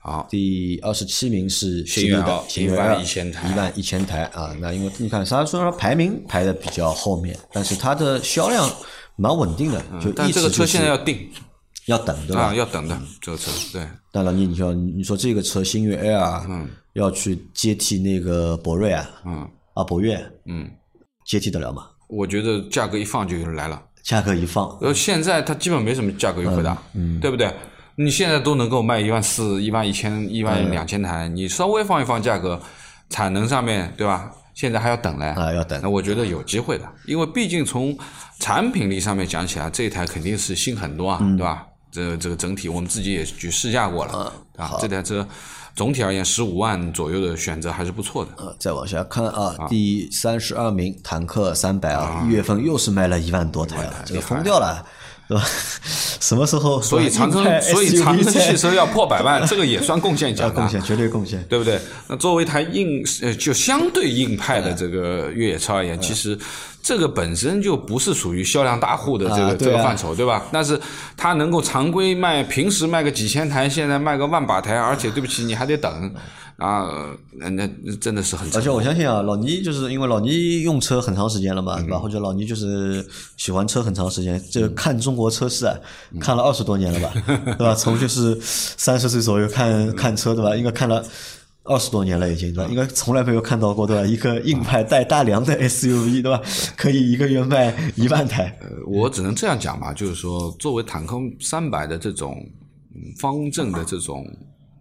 好，第二十七名是新锐的，一万一千台，一万一千台啊。那因为你看，它虽然排名排的比较后面，但是它的销量蛮稳定的，就但这个车现在要定，要等对吧？要等的这个车，对。当然，你你说你说这个车新锐 Air，嗯，要去接替那个博瑞啊，嗯，啊博越，嗯，接替得了吗？我觉得价格一放就来了，价格一放，呃，现在它基本没什么价格优惠的，嗯，对不对？你现在都能够卖一万四、一万一千、一万两千台，你稍微放一放价格，产能上面对吧？现在还要等嘞啊，要等。那我觉得有机会的，因为毕竟从产品力上面讲起来，这一台肯定是新很多啊，对吧？这这个整体我们自己也去试驾过了啊，这台车总体而言十五万左右的选择还是不错的。呃，再往下看啊，第三十二名坦克三百啊，一月份又是卖了一万多台啊，这个疯掉了。对吧？什么时候？所以长城，所以长城汽车要破百万，这个也算贡献奖 贡献绝对贡献，对不对？那作为一台硬呃，就相对硬派的这个越野车而言，其实这个本身就不是属于销量大户的这个这个范畴，对吧？但是它能够常规卖，平时卖个几千台，现在卖个万把台，而且对不起，你还得等。啊，那那真的是很。而且我相信啊，老倪就是因为老倪用车很长时间了嘛，对吧？或者老倪就是喜欢车很长时间，就看中国车市啊，看了二十多年了吧，对吧？从就是三十岁左右看看车，对吧？应该看了二十多年了已经，对吧？应该从来没有看到过，对吧？一个硬派带大梁的 SUV，对吧？可以一个月卖一万台。呃，我只能这样讲吧，就是说，作为坦克三百的这种方正的这种。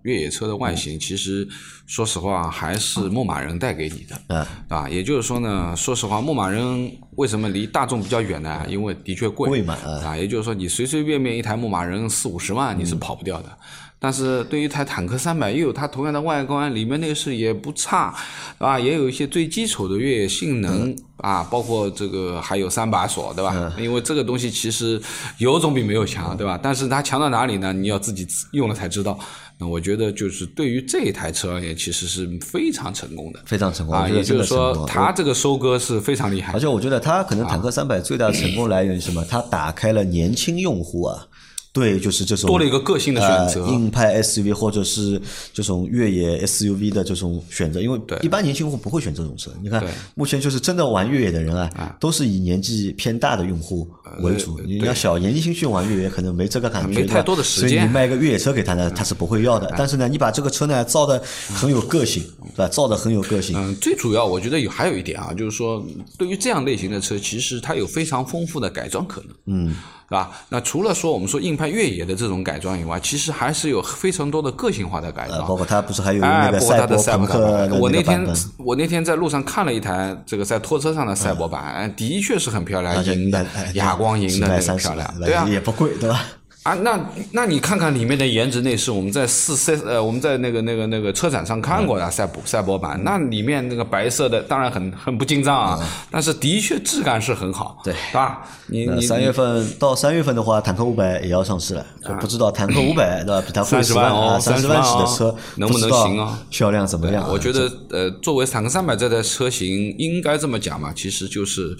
越野车的外形，其实说实话还是牧马人带给你的，嗯，啊，也就是说呢，说实话，牧马人为什么离大众比较远呢？因为的确贵，贵嘛，啊，也就是说，你随随便便一台牧马人四五十万，你是跑不掉的。但是对于一台坦克三百，又有它同样的外观，里面内饰也不差，啊，也有一些最基础的越野性能啊，包括这个还有三把锁，对吧？因为这个东西其实有总比没有强，对吧？但是它强到哪里呢？你要自己用了才知道。那我觉得就是对于这一台车而言，其实是非常成功的，非常成功啊！也就是说，它这个收割是非常厉害。而且我觉得它可能坦克三百最大的成功来源于什么？它打开了年轻用户啊。对，就是这种多了一个个性的选择，硬派 SUV 或者是这种越野 SUV 的这种选择，因为一般年轻用户不会选这种车。你看，目前就是真的玩越野的人啊，都是以年纪偏大的用户为主。你要小年轻去玩越野，可能没这个感觉，没太多的时间。所以你卖个越野车给他呢，他是不会要的。但是呢，你把这个车呢造的很有个性，对吧？造的很有个性。嗯，最主要我觉得有还有一点啊，就是说对于这样类型的车，其实它有非常丰富的改装可能。嗯。是吧？那除了说我们说硬派越野的这种改装以外，其实还是有非常多的个性化的改装。包括它不是还有那个赛博朋克我那天我那天在路上看了一台这个在拖车上的赛博版，的确是很漂亮，银的哑光银的那个漂亮，对啊，也不贵，对吧？啊，那那你看看里面的颜值内饰，我们在四 C 呃，我们在那个那个那个车展上看过的赛博赛博版，那里面那个白色的当然很很不经藏啊，但是的确质感是很好，对，是吧？你你三月份到三月份的话，坦克五百也要上市了，不知道坦克五百对吧？比它贵十万哦，三十万起的车能不能行啊？销量怎么样？我觉得呃，作为坦克三百这台车型，应该这么讲嘛，其实就是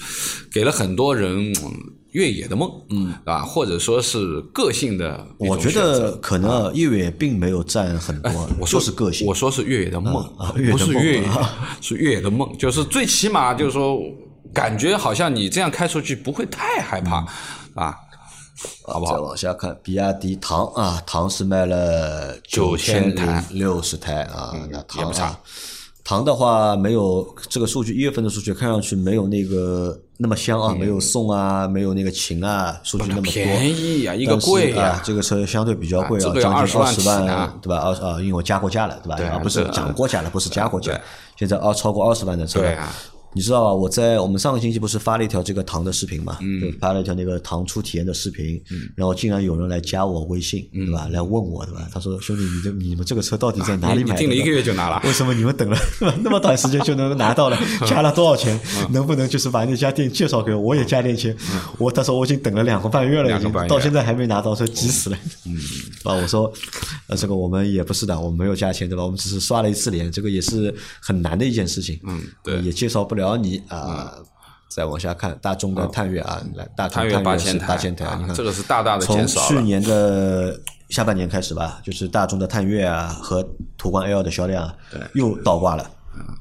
给了很多人。越野的梦，嗯，啊，或者说是个性的，我觉得可能越野并没有占很多，我说是个性，我说是越野的梦，啊不是越野，是越野的梦，就是最起码就是说，感觉好像你这样开出去不会太害怕，啊，好不好？再往下看，比亚迪唐啊，唐是卖了九千台六十台啊，那唐啊。唐的话没有这个数据，一月份的数据看上去没有那个那么香啊，没有宋啊，没有那个秦啊，数据那么多。便宜啊，一个贵啊，这个车相对比较贵啊，将近二十万，对吧？二啊，因为我加过价了，对吧？啊，不是涨过价了，不是加过价，现在二超过二十万的车。你知道吧？我在我们上个星期不是发了一条这个糖的视频嘛？嗯，发了一条那个糖出体验的视频，嗯，然后竟然有人来加我微信，对吧？来问我，对吧？他说：“兄弟，你这你们这个车到底在哪里买？”订了一个月就拿了？为什么你们等了 那么短时间就能拿到了？加了多少钱？能不能就是把那家店介绍给我？我也加点钱。我他说我已经等了两个半月了，已经到现在还没拿到，说急死了。嗯，啊，我说，呃，这个我们也不是的，我们没有加钱，对吧？我们只是刷了一次脸，这个也是很难的一件事情。嗯，对，也介绍不了你啊。再往下看，大众的探岳啊，来，大众探岳八千台，八千台，你看这个是大大的减少从去年的下半年开始吧，就是大众的探岳啊和途观 L 的销量又倒挂了。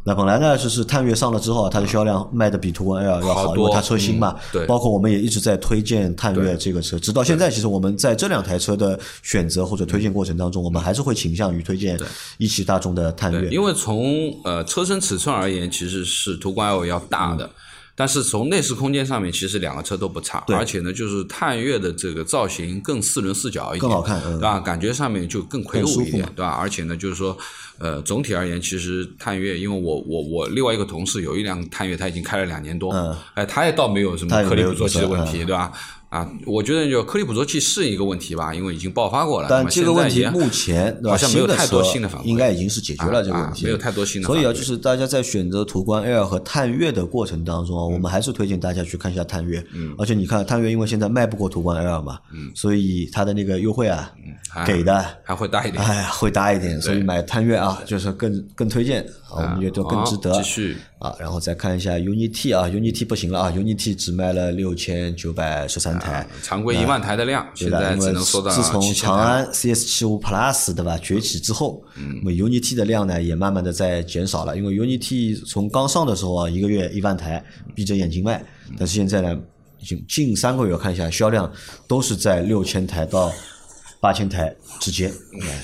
那本来呢，就是探岳上了之后，它的销量卖的比途观 L 要好，因为它车新嘛。对。包括我们也一直在推荐探岳这个车，直到现在，其实我们在这两台车的选择或者推荐过程当中，我们还是会倾向于推荐一汽大众的探岳。因为从呃车身尺寸而言，其实是途观 L 要大的。但是从内饰空间上面，其实两个车都不差，而且呢，就是探岳的这个造型更四轮四角一点，更好看，对吧？感觉上面就更魁梧一点，对吧？而且呢，就是说，呃，总体而言，其实探岳，因为我我我另外一个同事有一辆探岳，他已经开了两年多，哎，他也倒没有什么颗粒捕捉器的问题，对吧？啊，我觉得就颗粒捕捉器是一个问题吧，因为已经爆发过了。但这个问题目前好像没有太多新的应该已经是解决了这个问题，没有太多新的。所以啊，就是大家在选择途观 L 和探岳的过程当中啊，我们还是推荐大家去看一下探岳。嗯。而且你看探岳，因为现在卖不过途观 L 嘛，嗯，所以它的那个优惠啊，嗯给的还会大一点，哎，会大一点。所以买探岳啊，就是更更推荐，我们觉得更值得。继续。啊，然后再看一下 UNI-T 啊，UNI-T 不行了啊，UNI-T 只卖了六千九百十三台，常规一万台的量，现在只能自从长安 CS 七五 Plus 对吧崛起之后，那么 UNI-T 的量呢也慢慢的在减少了，因为 UNI-T 从刚上的时候啊，一个月一万台，闭着眼睛卖，但是现在呢，已经近三个月看一下销量都是在六千台到八千台之间，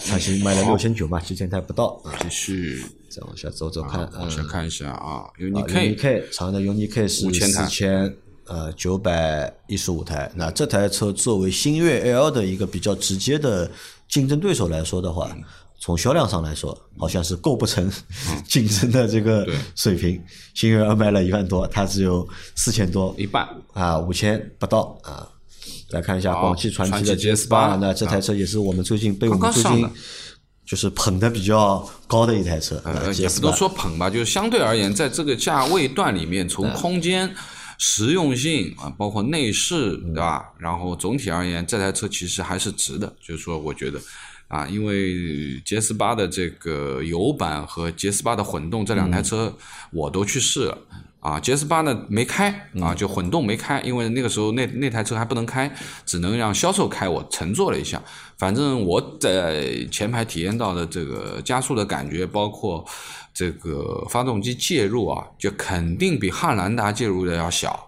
它是卖了六千九嘛，七千台不到，继续。再往下走走看，往下看一下啊，UNI K 长的 UNI K 是四千呃九百一十五台。那这台车作为星越 L 的一个比较直接的竞争对手来说的话，从销量上来说，好像是构不成 竞争的这个水平。星越 L 卖了一万多，它只有四千多，一半。啊，五千不到。啊。来看一下广汽传祺的 GS 八，那这台车也是我们最近被我们最近。就是捧的比较高的一台车，呃也不能说捧吧，就是相对而言，在这个价位段里面，从空间、实用性啊，包括内饰，对吧？然后总体而言，这台车其实还是值的。就是说，我觉得啊，因为 GS 八的这个油版和 GS 八的混动这两台车，我都去试了。啊，GS 八呢没开啊，就混动没开，因为那个时候那那台车还不能开，只能让销售开。我乘坐了一下，反正我在前排体验到的这个加速的感觉，包括这个发动机介入啊，就肯定比汉兰达介入的要小。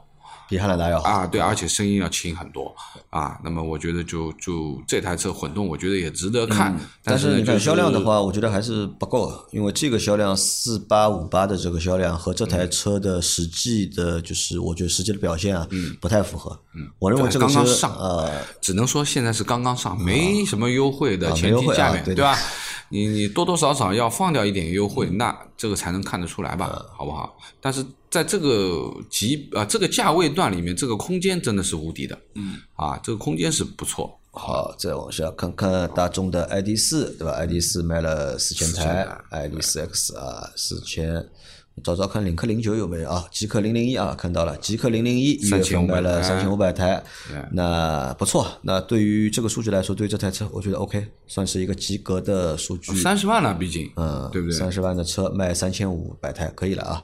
比汉兰达要好啊，对，而且声音要轻很多啊。那么我觉得就就这台车混动，我觉得也值得看。但是你看销量的话，我觉得还是不够，因为这个销量四八五八的这个销量和这台车的实际的，就是我觉得实际的表现啊，不太符合。嗯，我认为这个车呃，只能说现在是刚刚上，没什么优惠的前提下面，对吧？你你多多少少要放掉一点优惠，那这个才能看得出来吧，好不好？但是在这个级啊这个价位段里面，这个空间真的是无敌的，嗯，啊，这个空间是不错。好，再往下看看大众的 ID 四，对吧？ID 四卖了四千台，ID 四 X 啊四千。找找看，领克零九有没有啊？极客零零一啊，看到了，极客零零一一月份卖了三千五百台，那不错。那对于这个数据来说，对这台车我觉得 OK，算是一个及格的数据。三十万了，毕竟，嗯，对不对？三十万的车卖三千五百台，可以了啊。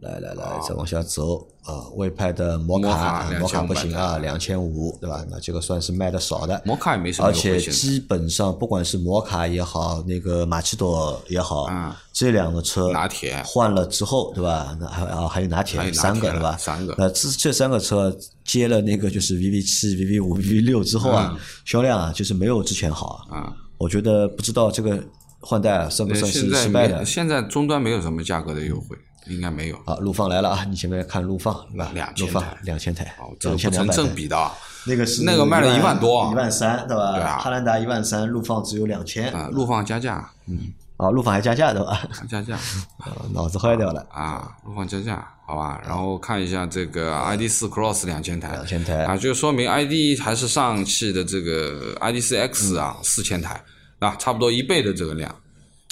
来来来，再往下走啊！魏派的摩卡，摩卡不行啊，两千五，对吧？那这个算是卖的少的。摩卡也没什么而且基本上不管是摩卡也好，那个马奇朵也好，这两个车拿铁换了之后，对吧？那还啊还有拿铁三个，对吧？三个。那这这三个车接了那个就是 VV 七、VV 五、VV 六之后啊，销量啊就是没有之前好啊。我觉得不知道这个换代算不算是失败的？现在终端没有什么价格的优惠。应该没有啊，陆放来了啊！你前面看陆放是吧？两千台，两千台，这不成正比的。那个是那个卖了一万多，一万三对吧？对啊，汉兰达一万三，陆放只有两千。啊，陆放加价，嗯，啊，陆放还加价对吧？加价，脑子坏掉了啊！陆放加价，好吧。然后看一下这个 ID 四 Cross 两千台，两千台啊，就说明 ID 还是上汽的这个 ID 四 X 啊，四千台啊，差不多一倍的这个量。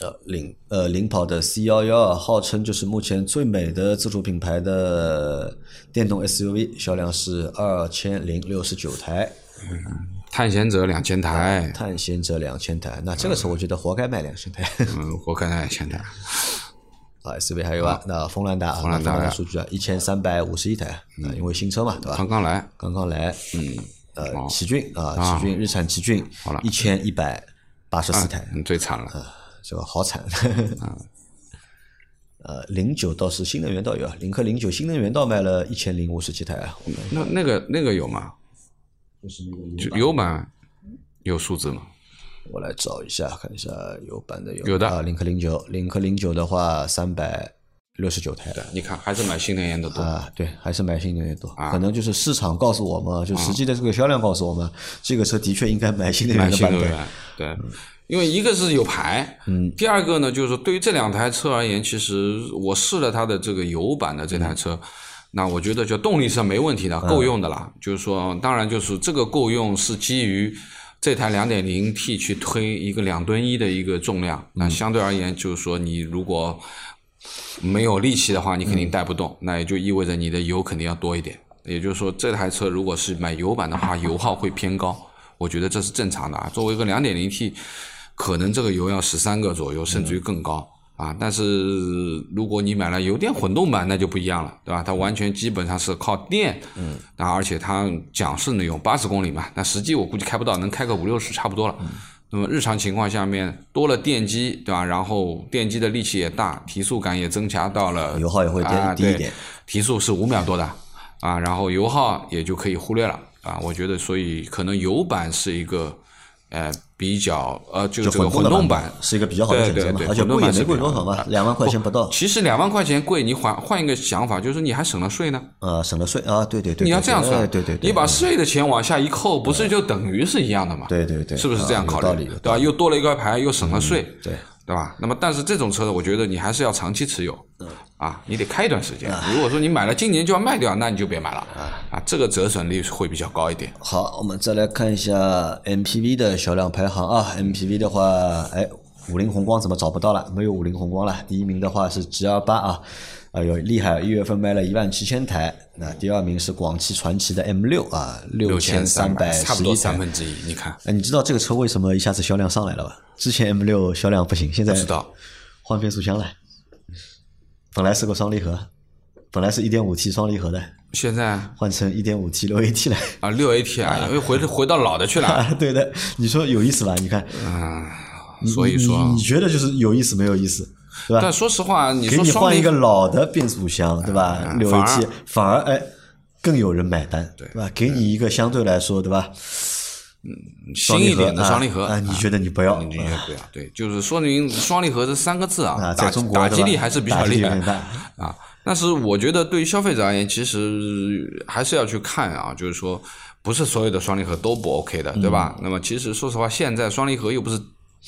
呃，领呃领跑的 C 幺幺，号称就是目前最美的自主品牌的电动 SUV，销量是二千零六十九台。探险者两千台，探险者两千台，那这个车我觉得活该卖两千台。嗯，活该卖两千台。啊，SUV 还有啊，那锋兰达，锋兰达。的数据啊，一千三百五十一台，那，因为新车嘛，对吧？刚刚来，刚刚来，嗯，呃，奇骏啊，奇骏日产奇骏，好了，一千一百八十四台，嗯，最惨了，这个好惨。呃，零九倒是新能源倒有啊，领克零九新能源倒卖了一千零五十几台啊。那那个那个有吗？就是那个油版有数字吗？我来找一下，看一下油版的有。有的啊，领克零九，领克零九的话三百六十九台。你看，还是买新能源的多啊？对，还是买新能源多。可能就是市场告诉我们，就实际的这个销量告诉我们，这个车的确应该买新能源的版本。对，因为一个是有牌，嗯，第二个呢，就是对于这两台车而言，其实我试了它的这个油版的这台车。那我觉得就动力是没问题的，够用的啦。就是说，当然就是这个够用是基于这台两点零 T 去推一个两吨一的一个重量。那相对而言，就是说你如果没有力气的话，你肯定带不动。那也就意味着你的油肯定要多一点。也就是说，这台车如果是买油版的话，油耗会偏高。我觉得这是正常的啊。作为一个两点零 T，可能这个油要十三个左右，甚至于更高。啊，但是如果你买了油电混动版，那就不一样了，对吧？它完全基本上是靠电，嗯，啊，而且它讲是能有八十公里嘛，那实际我估计开不到，能开个五六十差不多了。那么日常情况下面多了电机，对吧？然后电机的力气也大，提速感也增强到了，油耗也会低一点，提速是五秒多的，啊，然后油耗也就可以忽略了，啊，我觉得所以可能油版是一个。呃，比较呃，就这个混动版是一个比较好的选择嘛，而且贵也没贵多少嘛，两万块钱不到。其实两万块钱贵，你换换一个想法，就是你还省了税呢。呃，省了税啊，对对对。你要这样算，对对，你把税的钱往下一扣，不是就等于是一样的嘛？对对对，是不是这样考虑？对吧？又多了一块牌，又省了税。对。对吧？那么，但是这种车呢，我觉得你还是要长期持有，啊，你得开一段时间。如果说你买了今年就要卖掉，那你就别买了，啊，这个折损率会比较高一点。好，我们再来看一下 MPV 的销量排行啊，MPV 的话，哎，五菱宏光怎么找不到了？没有五菱宏光了。第一名的话是 G 二八啊。啊，有厉害！一月份卖了一万七千台，那第二名是广汽传祺的 M 六啊，六千三百差不多三分之一。你看，哎，你知道这个车为什么一下子销量上来了吧？之前 M 六销量不行，现在知道换变速箱了，本来是个双离合，本来是一点五 T 双离合的，现在换成一点五 T 六 AT 了啊，六 AT 啊，又回回到老的去了。对的，你说有意思吧？你看，啊，所以说你觉得就是有意思没有意思？对吧？但说实话，你说你换一个老的变速箱，对吧？六 AT 反而哎更有人买单，对吧？给你一个相对来说，对吧？嗯，新一点的双离合啊，你觉得你不要？你觉得不要？对，就是说明双离合这三个字啊，打打击力还是比较厉害啊。但是我觉得对于消费者而言，其实还是要去看啊，就是说不是所有的双离合都不 OK 的，对吧？那么其实说实话，现在双离合又不是。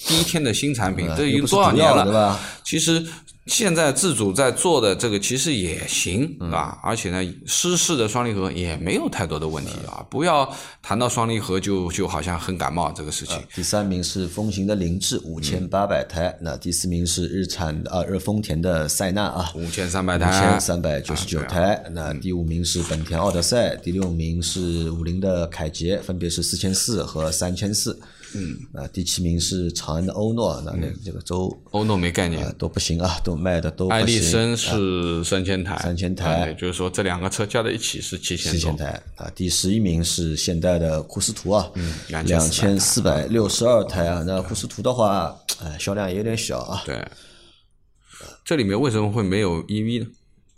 第一天的新产品，这已经多少年了，对吧？其实现在自主在做的这个其实也行，啊，而且呢，湿式的双离合也没有太多的问题啊。不要谈到双离合就就好像很感冒这个事情。第三名是风行的凌志五千八百台，那第四名是日产啊，日丰田的塞纳啊，五千三百台，五千三百九十九台。那第五名是本田奥德赛，第六名是五菱的凯捷，分别是四千四和三千四。嗯，啊，第七名是长安的欧诺，那那这个周欧诺没概念，都不行啊，都卖的都不行。爱丽绅是三千台，三千台，就是说这两个车加在一起是七千。七千台啊，第十一名是现代的库斯图啊，两千四百六十二台啊，那库斯图的话，哎，销量也有点小啊。对，这里面为什么会没有 EV 呢？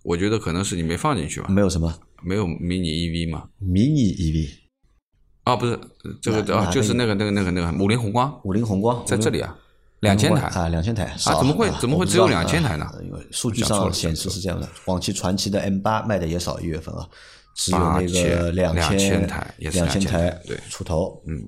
我觉得可能是你没放进去吧。没有什么？没有迷你 EV 嘛？迷你 EV。啊，不是这个啊，就是那个那个那个那个五菱宏光，五菱宏光在这里啊，两千台啊，两千台啊，怎么会怎么会只有两千台呢？因为数据上显示是这样的，广汽传祺的 M 八卖的也少，一月份啊，只有那个两千台，两千台对出头，嗯，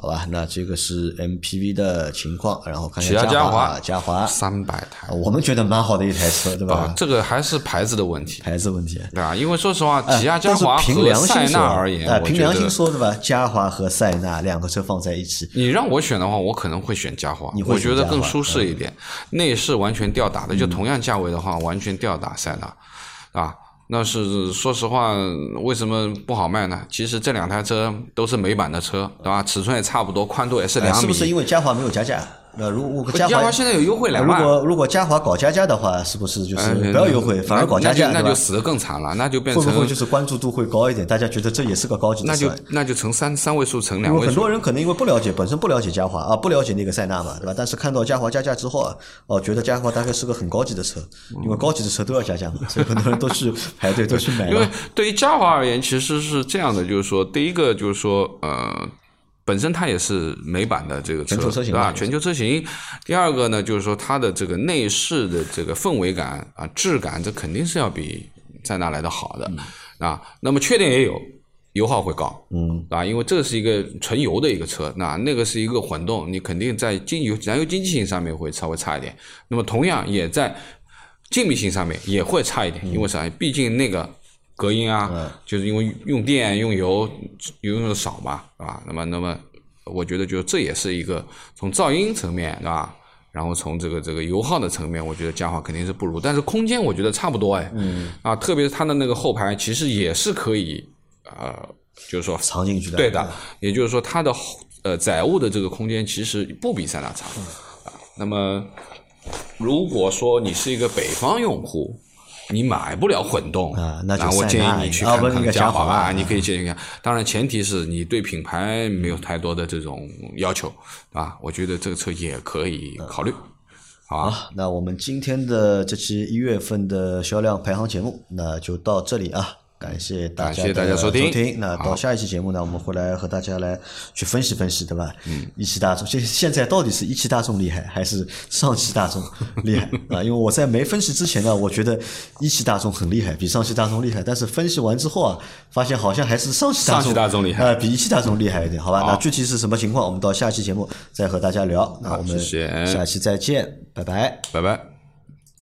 好吧，那这个是 MPV 的情况，然后看一起亚下华嘉华，嘉华，三百台我们觉得蛮好的一台车，对吧啊？，这个还是牌子的问题，牌子问题。对吧？因为说实话，哎起亚嘉华凭和塞良心说啊，纳而言，哎，凭良心说对吧？嘉华和塞纳两个车放在一起，你让我选的话，我可能会选嘉华你，会我觉得更舒适一点，内饰完全吊打的，就同样价位的话，完全吊打塞纳，啊。那是说实话，为什么不好卖呢？其实这两台车都是美版的车，对吧？尺寸也差不多，宽度也是两米。是不是因为嘉华没有加价？那如果嘉华华现在有优惠两如，果如果嘉华搞加价的话，是不是就是不要优惠，反而搞加价，那就？死得更惨了，那就变成会不会就是关注度会高一点？大家觉得这也是个高级的那就？那就成三三位数乘两位数。多人可能因为不了解，本身不了解嘉华啊，不了解那个塞纳嘛，对吧？但是看到嘉华加价之后啊，哦，觉得嘉华大概是个很高级的车，因为高级的车都要加价嘛，所以很多人都去 排队都去买因为。对于嘉华而言，其实是这样的，就是说，第一个就是说，呃，本身它也是美版的这个车，全球车型对吧？全球车型。第二个呢，就是说它的这个内饰的这个氛围感啊、质感，这肯定是要比在那来的好的、啊。那么缺点也有。油耗会高，嗯，啊，因为这是一个纯油的一个车，那那个是一个混动，你肯定在经油燃油经济性上面会稍微差一点。那么同样也在静谧性上面也会差一点，因为啥？毕竟那个隔音啊，就是因为用电用油用的少嘛，是吧？那么那么，我觉得就这也是一个从噪音层面，对吧？然后从这个这个油耗的层面，我觉得嘉华肯定是不如，但是空间我觉得差不多哎，嗯，啊，特别是它的那个后排其实也是可以，呃，就是说藏进去的，对的，也就是说它的呃载物的这个空间其实不比塞纳差啊。那么如果说你是一个北方用户，你买不了混动啊那就我建议你去看看个嘉华吧，你可以建议看。当然前提是你对品牌没有太多的这种要求啊，我觉得这个车也可以考虑。好啊，好，那我们今天的这期一月份的销量排行节目，那就到这里啊。感谢大家的收听那到下一期节目呢，我们会来和大家来去分析分析，对吧？嗯，一汽大众现现在到底是一汽大众厉害，还是上汽大众厉害啊？因为我在没分析之前呢，我觉得一汽大众很厉害，比上汽大众厉害。但是分析完之后啊，发现好像还是上汽大众上汽大众厉害呃，比一汽大众厉害一点，好吧？那具体是什么情况，我们到下期节目再和大家聊。那我们下期再见，拜拜。拜拜。